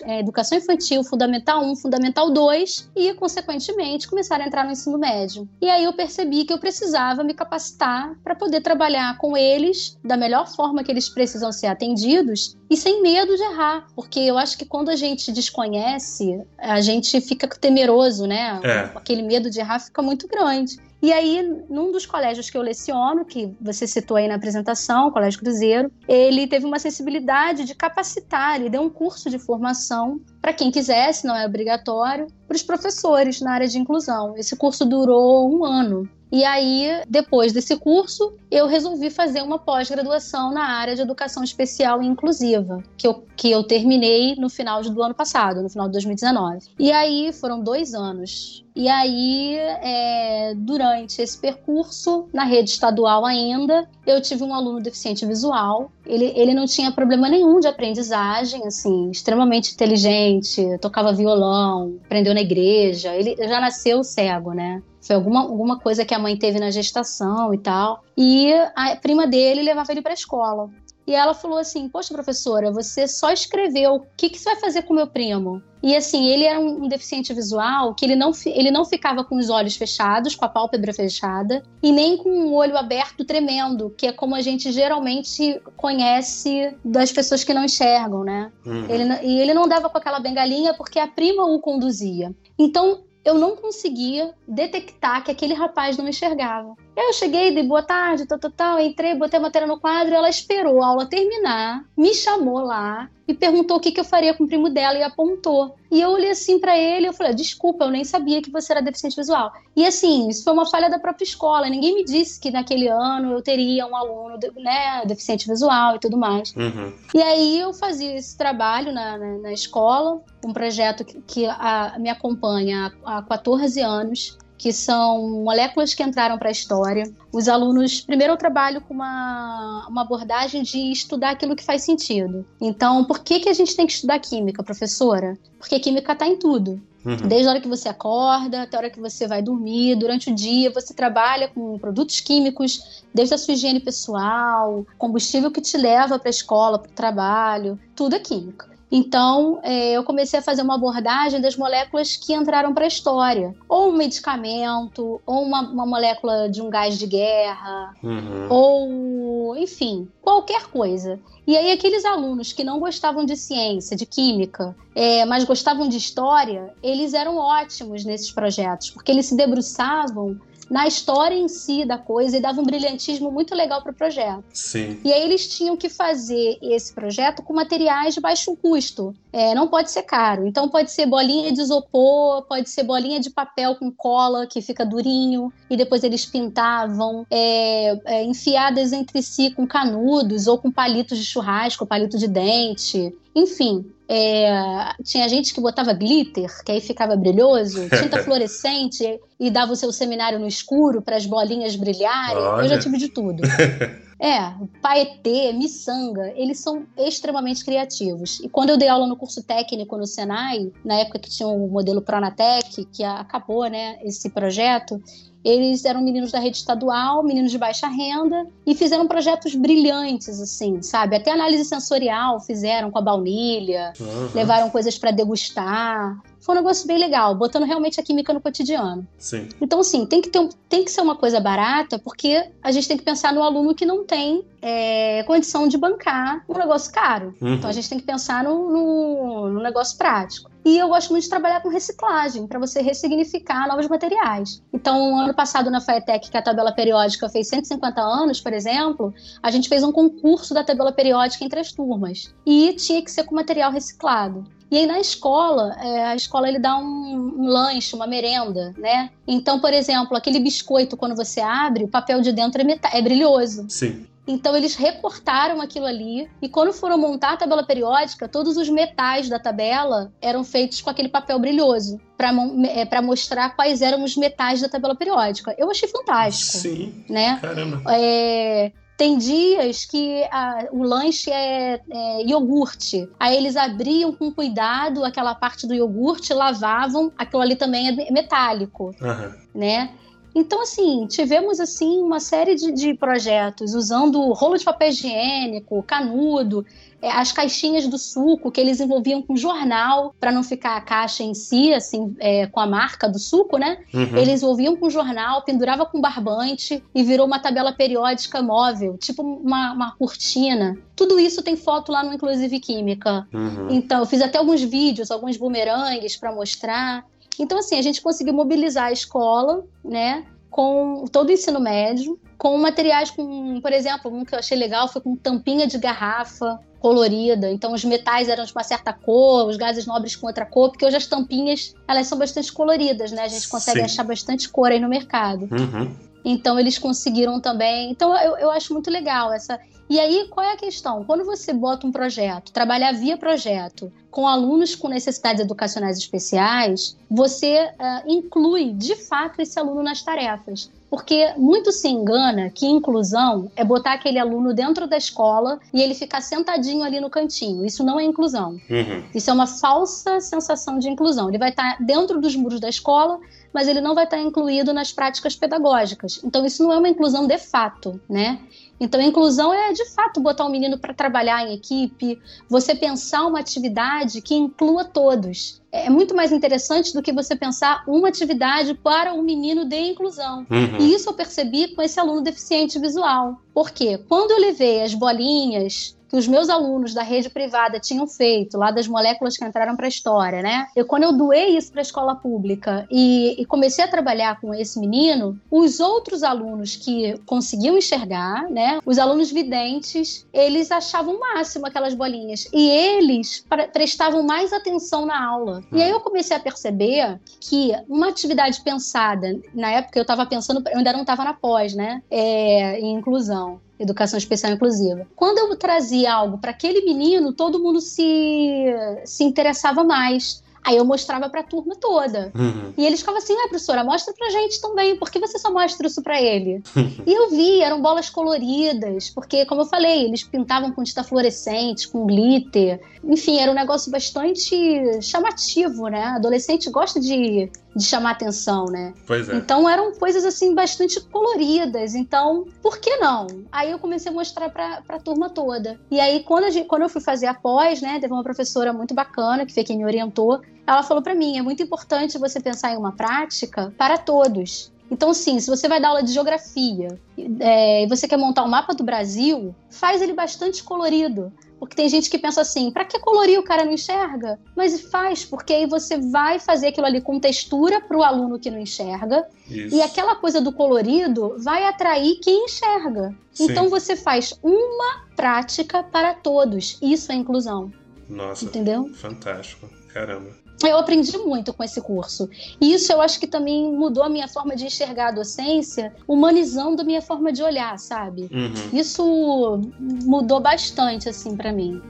é, educação infantil, fundamental 1, fundamental 2 e, consequentemente, começaram a entrar no ensino médio. E aí eu percebi que eu precisava me capacitar para poder trabalhar com eles da melhor forma que eles precisam ser atendidos e sem medo de errar, porque eu acho que quando a gente desconhece, a gente fica temeroso, né? É. Aquele medo de errar fica muito grande. E aí, num dos colégios que eu leciono, que você citou aí na apresentação, o Colégio Cruzeiro, ele teve uma sensibilidade de capacitar, ele deu um curso de formação para quem quisesse, não é obrigatório, para os professores na área de inclusão. Esse curso durou um ano. E aí, depois desse curso, eu resolvi fazer uma pós-graduação na área de educação especial e inclusiva, que eu, que eu terminei no final do ano passado, no final de 2019. E aí foram dois anos. E aí, é, durante esse percurso, na rede estadual ainda, eu tive um aluno deficiente visual. Ele, ele não tinha problema nenhum de aprendizagem, assim, extremamente inteligente, tocava violão, aprendeu na igreja. Ele já nasceu cego, né? Foi alguma, alguma coisa que a mãe teve na gestação e tal. E a prima dele levava ele para a escola. E ela falou assim: Poxa, professora, você só escreveu. O que, que você vai fazer com meu primo? E assim, ele era um deficiente visual que ele não, ele não ficava com os olhos fechados, com a pálpebra fechada, e nem com o olho aberto tremendo, que é como a gente geralmente conhece das pessoas que não enxergam, né? Uhum. Ele, e ele não dava com aquela bengalinha porque a prima o conduzia. Então, eu não conseguia detectar que aquele rapaz não enxergava. Eu cheguei, dei boa tarde, tal, tal, tal, entrei, botei a matéria no quadro, ela esperou a aula terminar, me chamou lá e perguntou o que, que eu faria com o primo dela e apontou. E eu olhei assim para ele, eu falei: "Desculpa, eu nem sabia que você era deficiente visual". E assim, isso foi uma falha da própria escola. Ninguém me disse que naquele ano eu teria um aluno, né, deficiente visual e tudo mais. Uhum. E aí eu fazia esse trabalho na, na, na escola, um projeto que, que a, me acompanha há, há 14 anos que são moléculas que entraram para a história. Os alunos, primeiro eu trabalho com uma, uma abordagem de estudar aquilo que faz sentido. Então, por que, que a gente tem que estudar química, professora? Porque química está em tudo. Uhum. Desde a hora que você acorda até a hora que você vai dormir, durante o dia você trabalha com produtos químicos, desde a sua higiene pessoal, combustível que te leva para a escola, para o trabalho, tudo é química. Então, é, eu comecei a fazer uma abordagem das moléculas que entraram para a história. Ou um medicamento, ou uma, uma, molécula de um gás de guerra, uhum. ou, enfim, qualquer coisa. E aí, aqueles alunos que não gostavam de ciência, de química, é, mas gostavam de história, eles eram ótimos nesses projetos, porque eles se debruçavam na história em si da coisa e dava um brilhantismo muito legal para o projeto. Sim. E aí eles tinham que fazer esse projeto com materiais de baixo custo. É, não pode ser caro. Então pode ser bolinha de isopor, pode ser bolinha de papel com cola que fica durinho e depois eles pintavam é, é, enfiadas entre si com canudos ou com palitos de churrasco, palito de dente. Enfim, é, tinha gente que botava glitter, que aí ficava brilhoso, <laughs> tinta fluorescente e dava o seu seminário no escuro para as bolinhas brilharem. Olha. Eu já tive de tudo. <laughs> É, Paetê, Missanga, eles são extremamente criativos. E quando eu dei aula no curso técnico no Senai, na época que tinha o modelo Pronatec, que acabou, né, esse projeto, eles eram meninos da rede estadual, meninos de baixa renda, e fizeram projetos brilhantes, assim, sabe? Até análise sensorial fizeram com a baunilha, uhum. levaram coisas para degustar. Foi um negócio bem legal, botando realmente a química no cotidiano. Sim. Então, assim, tem que, ter um, tem que ser uma coisa barata, porque a gente tem que pensar no aluno que não tem é, condição de bancar um negócio caro. Uhum. Então, a gente tem que pensar no, no, no negócio prático. E eu gosto muito de trabalhar com reciclagem, para você ressignificar novos materiais. Então, ano passado na FAETEC, que a tabela periódica fez 150 anos, por exemplo, a gente fez um concurso da tabela periódica entre as turmas. E tinha que ser com material reciclado. E aí na escola, é, a escola ele dá um, um, lanche, uma merenda, né? Então, por exemplo, aquele biscoito, quando você abre, o papel de dentro é, é brilhoso. Sim. Então eles recortaram aquilo ali e quando foram montar a tabela periódica, todos os metais da tabela eram feitos com aquele papel brilhoso para é, mostrar quais eram os metais da tabela periódica. Eu achei fantástico. Sim. Né? Caramba. É, tem dias que a, o lanche é, é, iogurte. Aí eles abriam com cuidado aquela parte do iogurte, lavavam, aquilo ali também é metálico, uhum. né? Então, assim, tivemos assim uma série de, de projetos usando rolo de papel higiênico, canudo, as caixinhas do suco que eles envolviam com jornal para não ficar a caixa em si, assim, é, com a marca do suco, né? Uhum. Eles envolviam com jornal, pendurava com barbante e virou uma tabela periódica móvel, tipo uma, uma cortina. Tudo isso tem foto lá no Inclusive Química. Uhum. Então, eu fiz até alguns vídeos, alguns bumerangues para mostrar. Então, assim, a gente conseguiu mobilizar a escola, né? Com todo o ensino médio, com materiais com, por exemplo, um que eu achei legal foi com tampinha de garrafa colorida. Então os metais eram de uma certa cor, os gases nobres com outra cor, porque hoje as tampinhas elas são bastante coloridas, né? A gente consegue Sim. achar bastante cor aí no mercado. Uhum. Então eles conseguiram também. Então eu, eu acho muito legal essa. E aí, qual é a questão? Quando você bota um projeto, trabalhar via projeto, com alunos com necessidades educacionais especiais, você uh, inclui de fato esse aluno nas tarefas. Porque muito se engana que inclusão é botar aquele aluno dentro da escola e ele ficar sentadinho ali no cantinho. Isso não é inclusão. Uhum. Isso é uma falsa sensação de inclusão. Ele vai estar dentro dos muros da escola, mas ele não vai estar incluído nas práticas pedagógicas. Então, isso não é uma inclusão de fato, né? Então, a inclusão é de fato botar o um menino para trabalhar em equipe, você pensar uma atividade que inclua todos. É muito mais interessante do que você pensar uma atividade para um menino de inclusão. Uhum. E isso eu percebi com esse aluno deficiente visual. Porque quando eu levei as bolinhas que os meus alunos da rede privada tinham feito, lá das moléculas que entraram para a história, né? Eu, quando eu doei isso para a escola pública e, e, comecei a trabalhar com esse menino, os outros alunos que conseguiam enxergar, né? Os alunos videntes, eles achavam o máximo aquelas bolinhas. E eles prestavam mais atenção na aula. E aí eu comecei a perceber que uma atividade pensada, na época eu estava pensando, eu ainda não estava na pós, né? É, em inclusão educação especial inclusiva. Quando eu trazia algo para aquele menino, todo mundo se, se interessava mais. Aí eu mostrava para a turma toda. Uhum. E eles ficavam assim: ah, professora, mostra pra gente também. Por que você só mostra isso para ele? <laughs> e eu vi, eram bolas coloridas, porque, como eu falei, eles pintavam com tinta fluorescente, com glitter. Enfim, era um negócio bastante chamativo, né? Adolescente gosta de de chamar atenção, né? Pois é. Então eram coisas assim bastante coloridas. Então, por que não? Aí eu comecei a mostrar pra, pra turma toda. E aí, quando, gente, quando eu fui fazer a pós, né, teve uma professora muito bacana, que foi quem me orientou, ela falou para mim: é muito importante você pensar em uma prática para todos. Então, sim, se você vai dar aula de geografia é, e você quer montar um mapa do Brasil, faz ele bastante colorido. Porque tem gente que pensa assim, para que colorir o cara não enxerga? Mas faz, porque aí você vai fazer aquilo ali com textura para o aluno que não enxerga. Isso. E aquela coisa do colorido vai atrair quem enxerga. Sim. Então você faz uma prática para todos. Isso é inclusão. Nossa. Entendeu? Fantástico. Caramba eu aprendi muito com esse curso. E isso eu acho que também mudou a minha forma de enxergar a docência, humanizando a minha forma de olhar, sabe? Uhum. Isso mudou bastante, assim, para mim.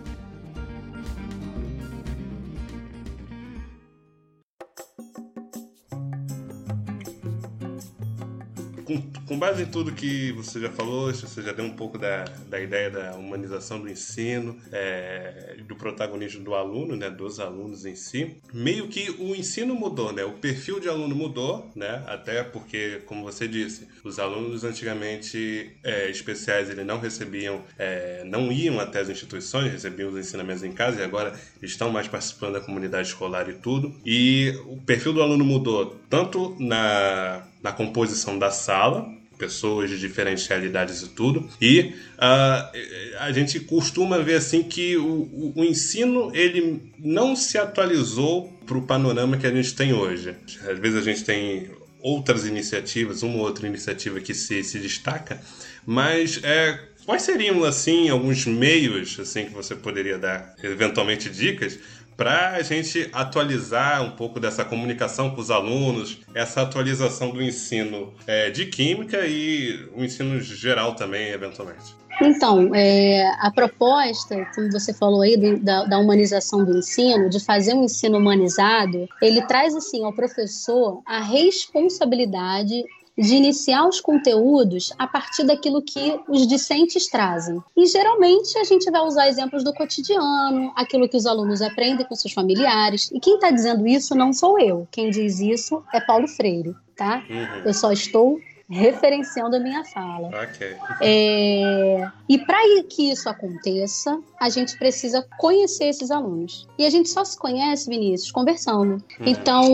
Base em tudo que você já falou, você já deu um pouco da, da ideia da humanização do ensino, é, do protagonismo do aluno, né, dos alunos em si, meio que o ensino mudou, né, o perfil de aluno mudou, né, até porque, como você disse, os alunos antigamente é, especiais eles não recebiam, é, não iam até as instituições, recebiam os ensinamentos em casa e agora estão mais participando da comunidade escolar e tudo. E o perfil do aluno mudou tanto na na composição da sala, pessoas de diferentes realidades e tudo. E uh, a gente costuma ver assim que o, o, ensino ele não se atualizou para o panorama que a gente tem hoje. Às vezes a gente tem outras iniciativas, uma ou outra iniciativa que se, se destaca, mas é, quais seriam assim alguns meios assim que você poderia dar, eventualmente dicas para a gente atualizar um pouco dessa comunicação com os alunos, essa atualização do ensino é, de química e o ensino geral também, eventualmente. Então, é, a proposta, como você falou aí, da, da, humanização do ensino, de fazer um ensino humanizado, ele traz assim ao professor a responsabilidade de iniciar os conteúdos a partir daquilo que os discentes trazem. E geralmente a gente vai usar exemplos do cotidiano, aquilo que os alunos aprendem com seus familiares. E quem está dizendo isso não sou eu. Quem diz isso é Paulo Freire, tá? Uhum. Eu só estou referenciando a minha fala. Okay. É, e para que isso aconteça, a gente precisa conhecer esses alunos. E a gente só se conhece, Vinícius, conversando. Uhum. Então,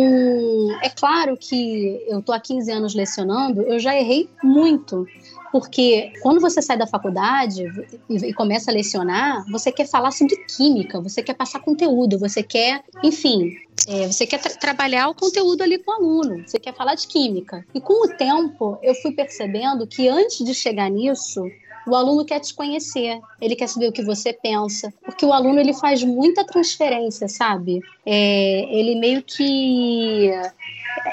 é claro que eu estou há 15 anos lecionando, eu já errei muito. Porque quando você sai da faculdade e, começa a lecionar, você quer falar sobre química, você quer passar conteúdo, você quer, enfim, é, você quer tra trabalhar o conteúdo ali com o aluno, você quer falar de química. E com o tempo, eu fui percebendo que antes de chegar nisso, o aluno quer te conhecer, ele quer saber o que você pensa, porque o aluno ele faz muita transferência, sabe? É, ele meio que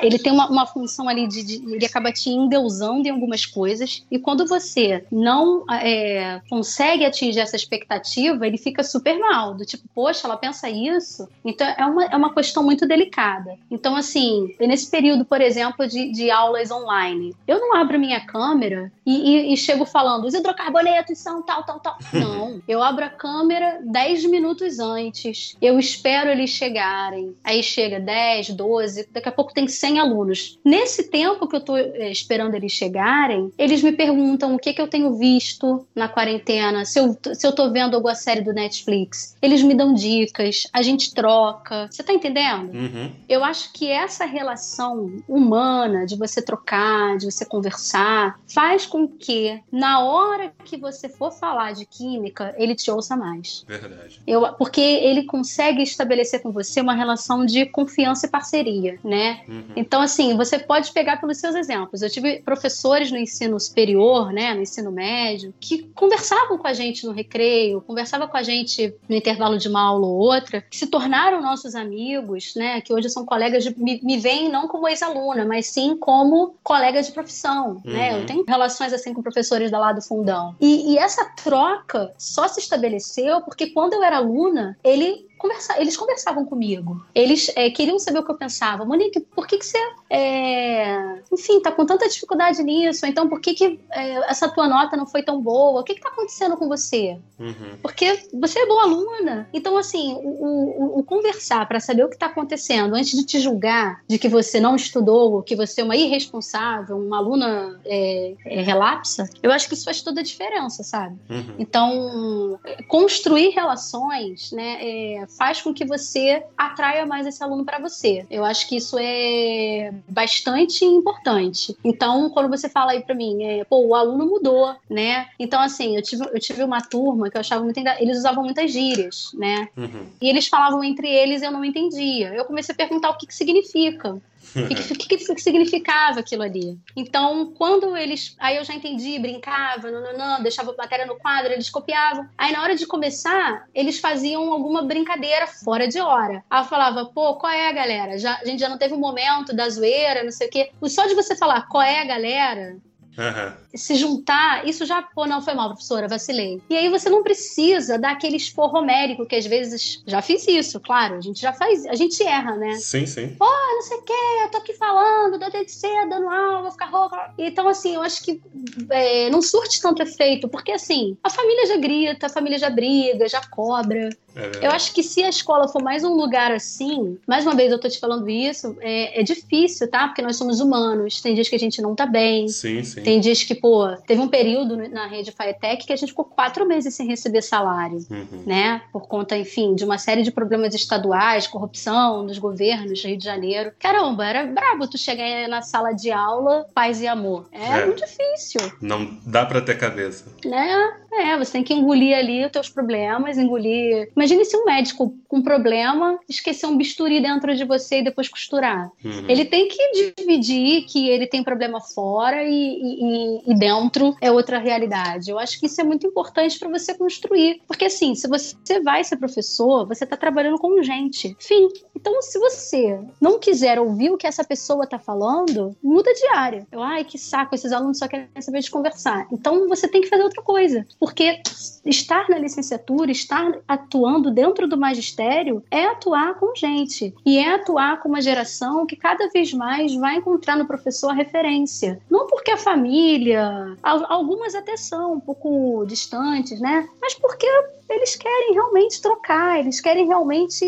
ele tem uma, uma função ali de, de, ele acaba te endeusando em algumas coisas e quando você não é, consegue atingir essa expectativa, ele fica super mal, do tipo, poxa, ela pensa isso. Então é uma, é uma questão muito delicada. Então, assim, nesse período, por exemplo, de, de aulas online, eu não abro minha câmera e, e, e chego falando, os hidrocarbonetos são tal, tal, tal. <laughs> Não. Eu abro a câmera 10 minutos antes. Eu espero eles chegarem. Aí chega 10, 12, daqui a pouco tem 100 alunos. Nesse tempo que eu tô eh, esperando eles chegarem, eles me perguntam o que, que eu tenho visto na quarentena, se eu, se eu tô vendo alguma série do Netflix. Eles me dão dicas, a gente troca. Você tá entendendo? Uhum. Eu acho que essa relação humana de você trocar, de você conversar, faz com que na hora que você for falar de química, ele te ouça mais. Verdade. Eu, porque ele consegue estabelecer com você uma relação de confiança e parceria, né? Uhum. Então, assim, você pode pegar pelos seus exemplos. Eu tive professores no ensino superior, né, no ensino médio, que conversavam com a gente no recreio, conversavam com a gente no intervalo de uma aula ou outra, que se tornaram nossos amigos, né, que hoje são colegas de, me, me veem não como ex-aluna, mas sim como colega de profissão, uhum. né? Eu uhum. tenho relações assim com professores da lá do fundão. E, e essa troca só se estabeleceu porque quando eu era aluna, ele conversa, eles conversavam comigo. Eles é, queriam saber o que eu pensava. Monique, por que, que você, é, enfim, tá com tanta dificuldade nisso? Então, por que, que é, essa tua nota não foi tão boa? O que, que tá acontecendo com você? Uhum. Porque você é boa aluna. Então, assim, o, o, o conversar para saber o que tá acontecendo antes de te julgar de que você não estudou, que você é uma irresponsável, uma aluna é, é, relapsa, eu acho que isso faz toda a diferença, sabe? Uhum. Então, construir relações, né? É, faz com que você atraia mais esse aluno para você. Eu acho que isso é bastante importante. Então, quando você fala aí para mim, é, pô, o aluno mudou, né? Então, assim, eu tive, eu tive uma turma que eu achava muito engraçado. Eles usavam muitas gírias, né? Uhum. E eles falavam entre eles e eu não entendia. Eu comecei a perguntar o que, que significa. O que, que, que, significava aquilo ali? Então, quando eles. Aí eu já entendi, brincava, não, não, não, deixava a matéria no quadro, eles copiavam. Aí na hora de começar, eles faziam alguma brincadeira fora de hora. Aí eu falava, pô, qual é, galera? Já, a gente já não teve um momento da zoeira, não sei o quê. Só de você falar qual é, galera, Uhum. Se juntar, isso já, pô, não foi mal, professora, vacilei. E aí você não precisa dar aquele esporro homérico, que às vezes já fiz isso, claro, a gente já faz, a gente erra, né? Sim, sim. Pô, não sei o que, eu tô aqui falando, dou de cedo, dando aula, vou ficar rouca. Então, assim, eu acho que é, não surte tanto efeito, porque assim, a família já grita, a família já briga, já cobra. É eu acho que se a escola for mais um lugar assim, mais uma vez eu tô te falando isso, é, é, difícil, tá? Porque nós somos humanos. Tem dias que a gente não tá bem. Sim, sim. Tem dias que, pô, teve um período na rede Firetech que a gente ficou quatro meses sem receber salário, uhum. né? Por conta, enfim, de uma série de problemas estaduais, corrupção dos governos, Rio de Janeiro. Caramba, era brabo tu chegar na sala de aula, paz e amor. É, é. muito difícil. Não dá pra ter cabeça. Né? É, você tem que engolir ali os teus problemas, engolir. Imagine se um médico com problema esquecer um bisturi dentro de você e depois costurar. Uhum. Ele tem que dividir que ele tem problema fora e, e, e, dentro é outra realidade. Eu acho que isso é muito importante para você construir. Porque, assim, se você vai ser professor, você está trabalhando com gente. Fim. Então, se você não quiser ouvir o que essa pessoa está falando, muda de área. Eu, ai, que saco, esses alunos só querem saber de conversar. Então, você tem que fazer outra coisa. Porque estar na licenciatura, estar atuando dentro do magistério, é atuar com gente. E é atuar com uma geração que cada vez mais vai encontrar no professor a referência. Não porque a família, algumas até são um pouco distantes, né? Mas porque eles querem realmente trocar, eles querem realmente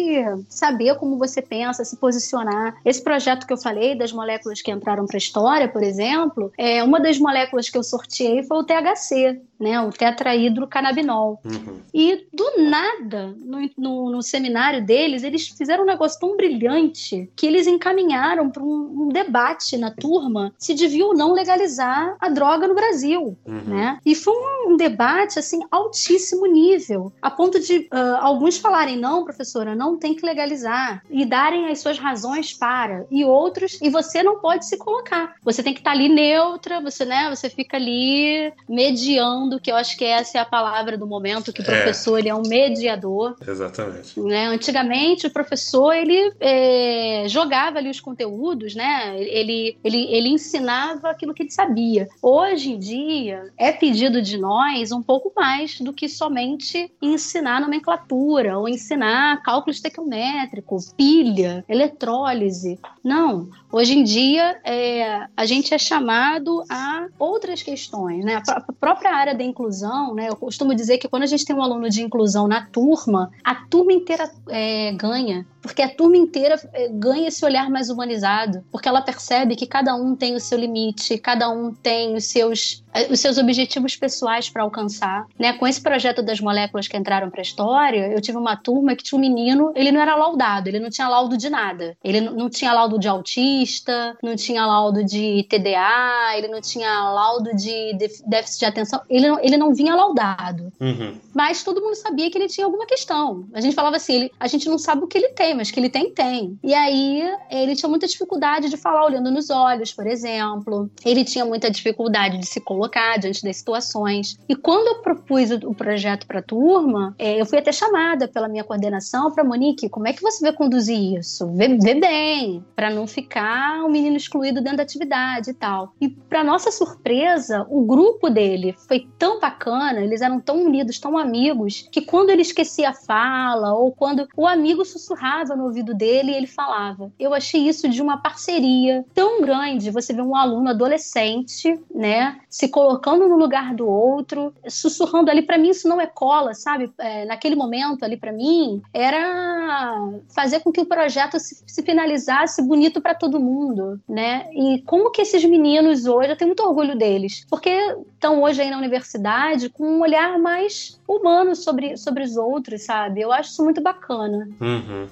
saber como você pensa, se posicionar. Esse projeto que eu falei das moléculas que entraram para a história, por exemplo, é uma das moléculas que eu sorteei foi o THC, né, o tetrahidrocannabinol. Uhum. E do nada, no, no, no, seminário deles, eles fizeram um negócio tão brilhante que eles encaminharam para um, um, debate na turma se devia ou não legalizar a droga no Brasil, uhum. né? E foi um debate assim altíssimo nível a ponto de uh, alguns falarem: não, professora, não tem que legalizar, e darem as suas razões para, e outros, e você não pode se colocar. Você tem que estar tá ali neutra, você, né, você fica ali mediando, que eu acho que essa é a palavra do momento, que o é. professor ele é um mediador. Exatamente. Né? Antigamente, o professor ele é, jogava ali os conteúdos, né? Ele, ele, ele ensinava aquilo que ele sabia. Hoje em dia, é pedido de nós um pouco mais do que somente ensinar nomenclatura ou ensinar cálculo estequiométrico, pilha, eletrólise. Não. Hoje em dia, é, a gente é chamado a outras questões, né? A própria área da inclusão, né? Eu costumo dizer que quando a gente tem um aluno de inclusão na turma, a turma inteira é, ganha porque a turma inteira é, ganha esse olhar mais humanizado, porque ela percebe que cada um tem o seu limite, cada um tem os seus, os seus objetivos pessoais para alcançar. Né? Com esse projeto das moléculas que entraram para a história, eu tive uma turma que tinha um menino, ele não era laudado, ele não tinha laudo de nada. Ele não tinha laudo de autista, não tinha laudo de TDA, ele não tinha laudo de déficit de atenção, ele não, ele não vinha laudado. Uhum. Mas todo mundo sabia que ele tinha alguma questão. A gente falava assim, ele, a gente não sabe o que ele tem, mas que ele tem, tem. E aí ele tinha muita dificuldade de falar olhando nos olhos, por exemplo. Ele tinha muita dificuldade de se colocar diante das situações. E quando eu propus o, projeto para a turma, é, eu fui até chamada pela minha coordenação para Monique, como é que você vai conduzir isso? Vê, vê bem, para não ficar o um menino excluído dentro da atividade e tal. E para nossa surpresa, o grupo dele foi tão bacana, eles eram tão unidos, tão amigos, que quando ele esquecia a fala ou quando o amigo sussurrava no ouvido dele ele falava. Eu achei isso de uma parceria tão grande. Você vê um aluno adolescente, né, se colocando no lugar do outro, sussurrando ali. Para mim, isso não é cola, sabe? É, naquele momento ali, para mim, era fazer com que o projeto se, se finalizasse bonito para todo mundo, né? E como que esses meninos hoje, eu tenho muito orgulho deles, porque estão hoje aí na universidade com um olhar mais humano sobre, sobre os outros, sabe? Eu acho isso muito bacana. Uhum.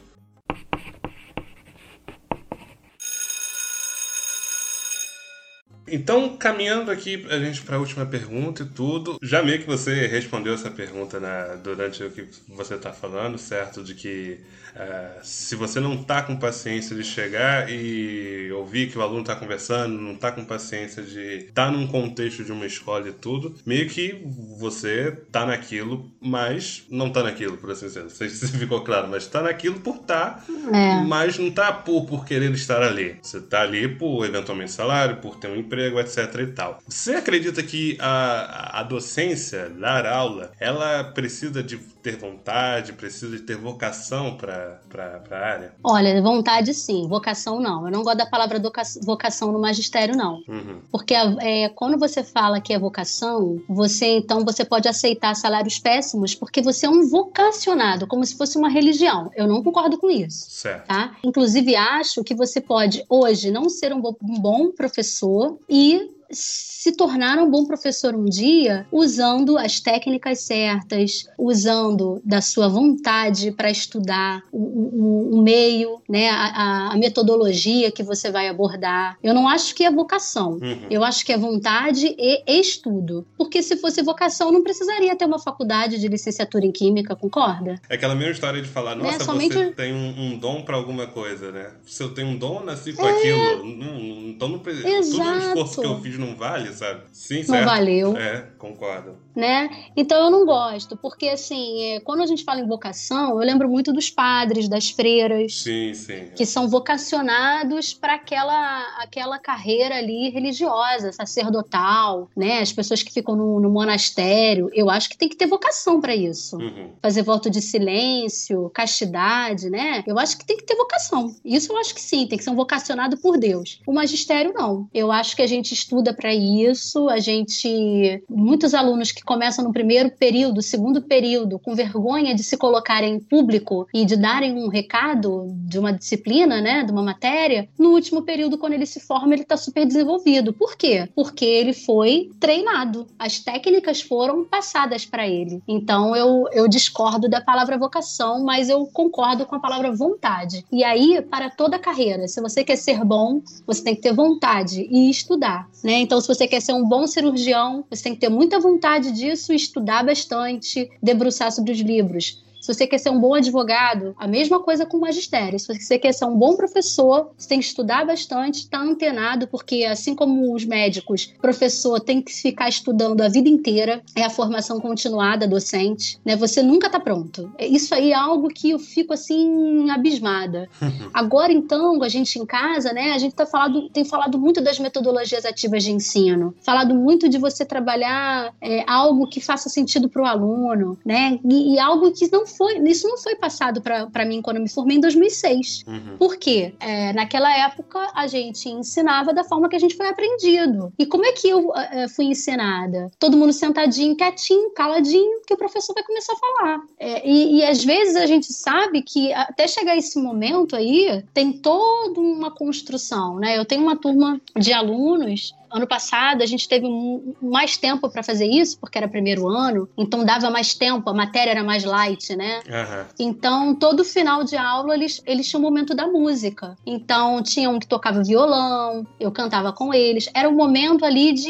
Então, caminhando aqui a gente para a última pergunta e tudo, já meio que você respondeu essa pergunta né, durante o que você está falando, certo? De que uh, se você não está com paciência de chegar e ouvir que o aluno está conversando, não está com paciência de estar tá num contexto de uma escola e tudo, meio que você está naquilo, mas não está naquilo, por assim dizer. Não sei se <laughs> ficou claro, mas está naquilo por estar, tá, é. mas não está por, por querer estar ali. Você está ali por eventualmente salário, por ter um emprego emprego, etc e tal. Você acredita que a, a docência, dar aula, ela precisa de ter vontade, precisa de ter vocação para a área? Olha, vontade sim, vocação não. Eu não gosto da palavra vocação no magistério, não. Uhum. Porque é, quando você fala que é vocação, você então você pode aceitar salários péssimos porque você é um vocacionado, como se fosse uma religião. Eu não concordo com isso. Certo. Tá? Inclusive, acho que você pode hoje não ser um bom professor e se tornar um bom professor um dia usando as técnicas certas, usando da sua vontade para estudar o, o, o, meio, né, a, a, metodologia que você vai abordar. Eu não acho que é vocação, uhum. eu acho que é vontade e estudo. Porque se fosse vocação, não precisaria ter uma faculdade de licenciatura em Química, concorda? É aquela mesma história de falar, né, nossa, né? Somente... você tem um, um dom para alguma coisa, né? Se eu tenho um dom, nasci com é... aquilo. Não, então não precisa. Todo o esforço que eu fiz não vale, sabe? Sim, não certo. valeu. É, concordo. Né? Então eu não gosto, porque assim, é, quando a gente fala em vocação, eu lembro muito dos padres, das freiras. Sim, sim. Que são vocacionados para aquela, aquela carreira ali religiosa, sacerdotal, né? As pessoas que ficam no, no monastério. Eu acho que tem que ter vocação para isso. Uhum. Fazer voto de silêncio, castidade, né? Eu acho que tem que ter vocação. Isso eu acho que sim, tem que ser um vocacionado por Deus. O magistério não. Eu acho que a gente estuda para isso. A gente. Muitos alunos que começam no primeiro período, segundo período, com vergonha de se colocarem em público e de darem um recado de uma disciplina, né, de uma matéria, no último período, quando ele se forma, ele está super desenvolvido. Por quê? Porque ele foi treinado. As técnicas foram passadas para ele. Então eu, eu discordo da palavra vocação, mas eu concordo com a palavra vontade. E aí, para toda a carreira, se você quer ser bom, você tem que ter vontade e estudar, né? Então, se você quer ser um bom cirurgião, você tem que ter muita vontade disso, estudar bastante, debruçar sobre os livros. Se você quer ser um bom advogado, a mesma coisa com o magistério. Se você quer ser um bom professor, você tem que estudar bastante, estar tá antenado, porque assim como os médicos, professor tem que ficar estudando a vida inteira, é a formação continuada docente, né? Você nunca está pronto. É, isso aí é algo que eu fico assim abismada. <laughs> Agora então, a gente em casa, né, a gente tá falado, tem falado muito das metodologias ativas de ensino, falado muito de você trabalhar é, algo que faça sentido para o aluno, né? E, e, algo que não foi, isso não foi passado para mim quando eu me formei em 2006. Uhum. Por quê? É, naquela época a gente ensinava da forma que a gente foi aprendido. E como é que eu é, fui ensinada? Todo mundo sentadinho, quietinho, caladinho, que o professor vai começar a falar. É, e, e às vezes a gente sabe que até chegar esse momento aí, tem toda uma construção, né? Eu tenho uma turma de alunos Ano passado a gente teve mais tempo para fazer isso, porque era primeiro ano, então dava mais tempo, a matéria era mais light, né? Uhum. Então, todo final de aula eles, eles tinham o momento da música. Então, tinha um que tocava violão, eu cantava com eles. Era um momento ali de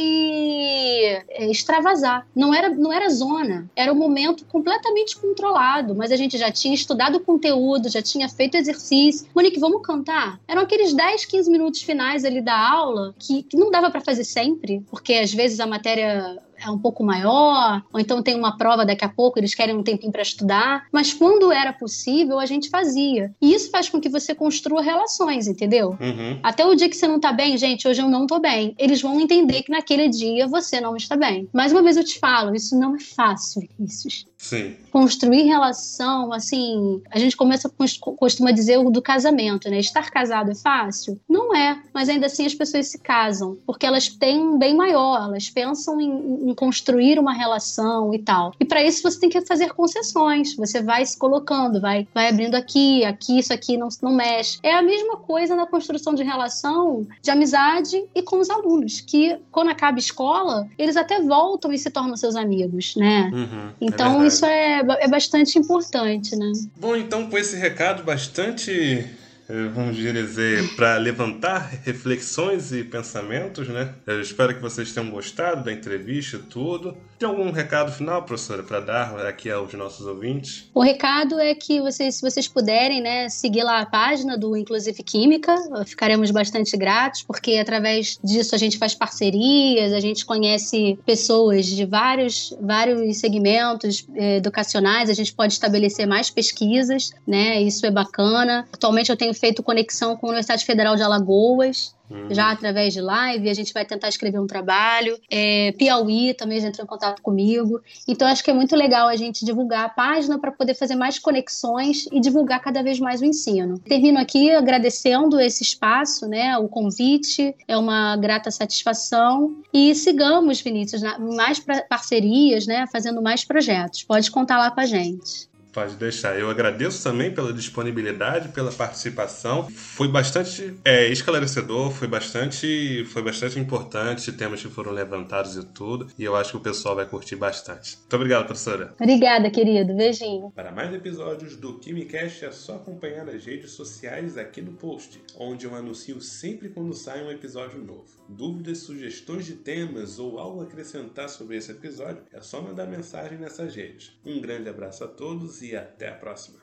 é, extravasar. Não era, não era zona, era um momento completamente controlado, mas a gente já tinha estudado o conteúdo, já tinha feito exercício. Monique, vamos cantar? Eram aqueles 10, 15 minutos finais ali da aula que, que não dava para fazer fazer sempre, porque às vezes a matéria é um pouco maior, ou então tem uma prova daqui a pouco, eles querem um tempinho para estudar. Mas quando era possível, a gente fazia. E isso faz com que você construa relações, entendeu? Uhum. Até o dia que você não tá bem, gente, hoje eu não tô bem. Eles vão entender que naquele dia você não está bem. Mais uma vez eu te falo, isso não é fácil, Vinícius. Sim. Construir relação, assim, a gente começa costuma dizer o do casamento, né? Estar casado é fácil? Não é, mas ainda assim as pessoas se casam, porque elas têm um bem maior, elas pensam em, em construir uma relação e tal. E para isso você tem que fazer concessões, você vai se colocando, vai, vai abrindo aqui, aqui, isso aqui não, não mexe. É a mesma coisa na construção de relação de amizade e com os alunos, que quando acaba a escola, eles até voltam e se tornam seus amigos, né? Uhum, é então, é isso é, é bastante importante, né? Bom, então com esse recado bastante eh, vamos dizer, para levantar reflexões e pensamentos, né? Eu espero que vocês tenham gostado da entrevista tudo. Tem algum recado final, professora, para dar aqui aos nossos ouvintes? O recado é que vocês, se vocês puderem, né, seguir lá a página do Inclusive Química, ficaremos bastante gratos, porque através disso a gente faz parcerias, a gente conhece pessoas de vários, vários segmentos eh, educacionais, a gente pode estabelecer mais pesquisas, né? Isso é bacana. Atualmente eu tenho feito conexão com a Universidade Federal de Alagoas, uhum. já através de live, a gente vai tentar escrever um trabalho. É, Piauí também já entrou em contato comigo. Então, acho que é muito legal a gente divulgar a página para poder fazer mais conexões e divulgar cada vez mais o ensino. Termino aqui agradecendo esse espaço, né, o convite, é uma grata satisfação. E sigamos, Vinícius, mais parcerias, né, fazendo mais projetos. Pode contar lá com a gente. Pode deixar. Eu agradeço também pela disponibilidade, pela participação. Foi bastante é, esclarecedor, foi bastante, foi bastante importante, temas que foram levantados e tudo. E eu acho que o pessoal vai curtir bastante. Muito obrigado, professora. Obrigada, querido. Beijinho. Para mais episódios do KimiCast é só acompanhar as redes sociais aqui no post, onde eu anuncio sempre quando sai um episódio novo. Dúvidas, sugestões de temas ou algo a acrescentar sobre esse episódio, é só mandar mensagem nessas redes. Um grande abraço a todos e até a próxima.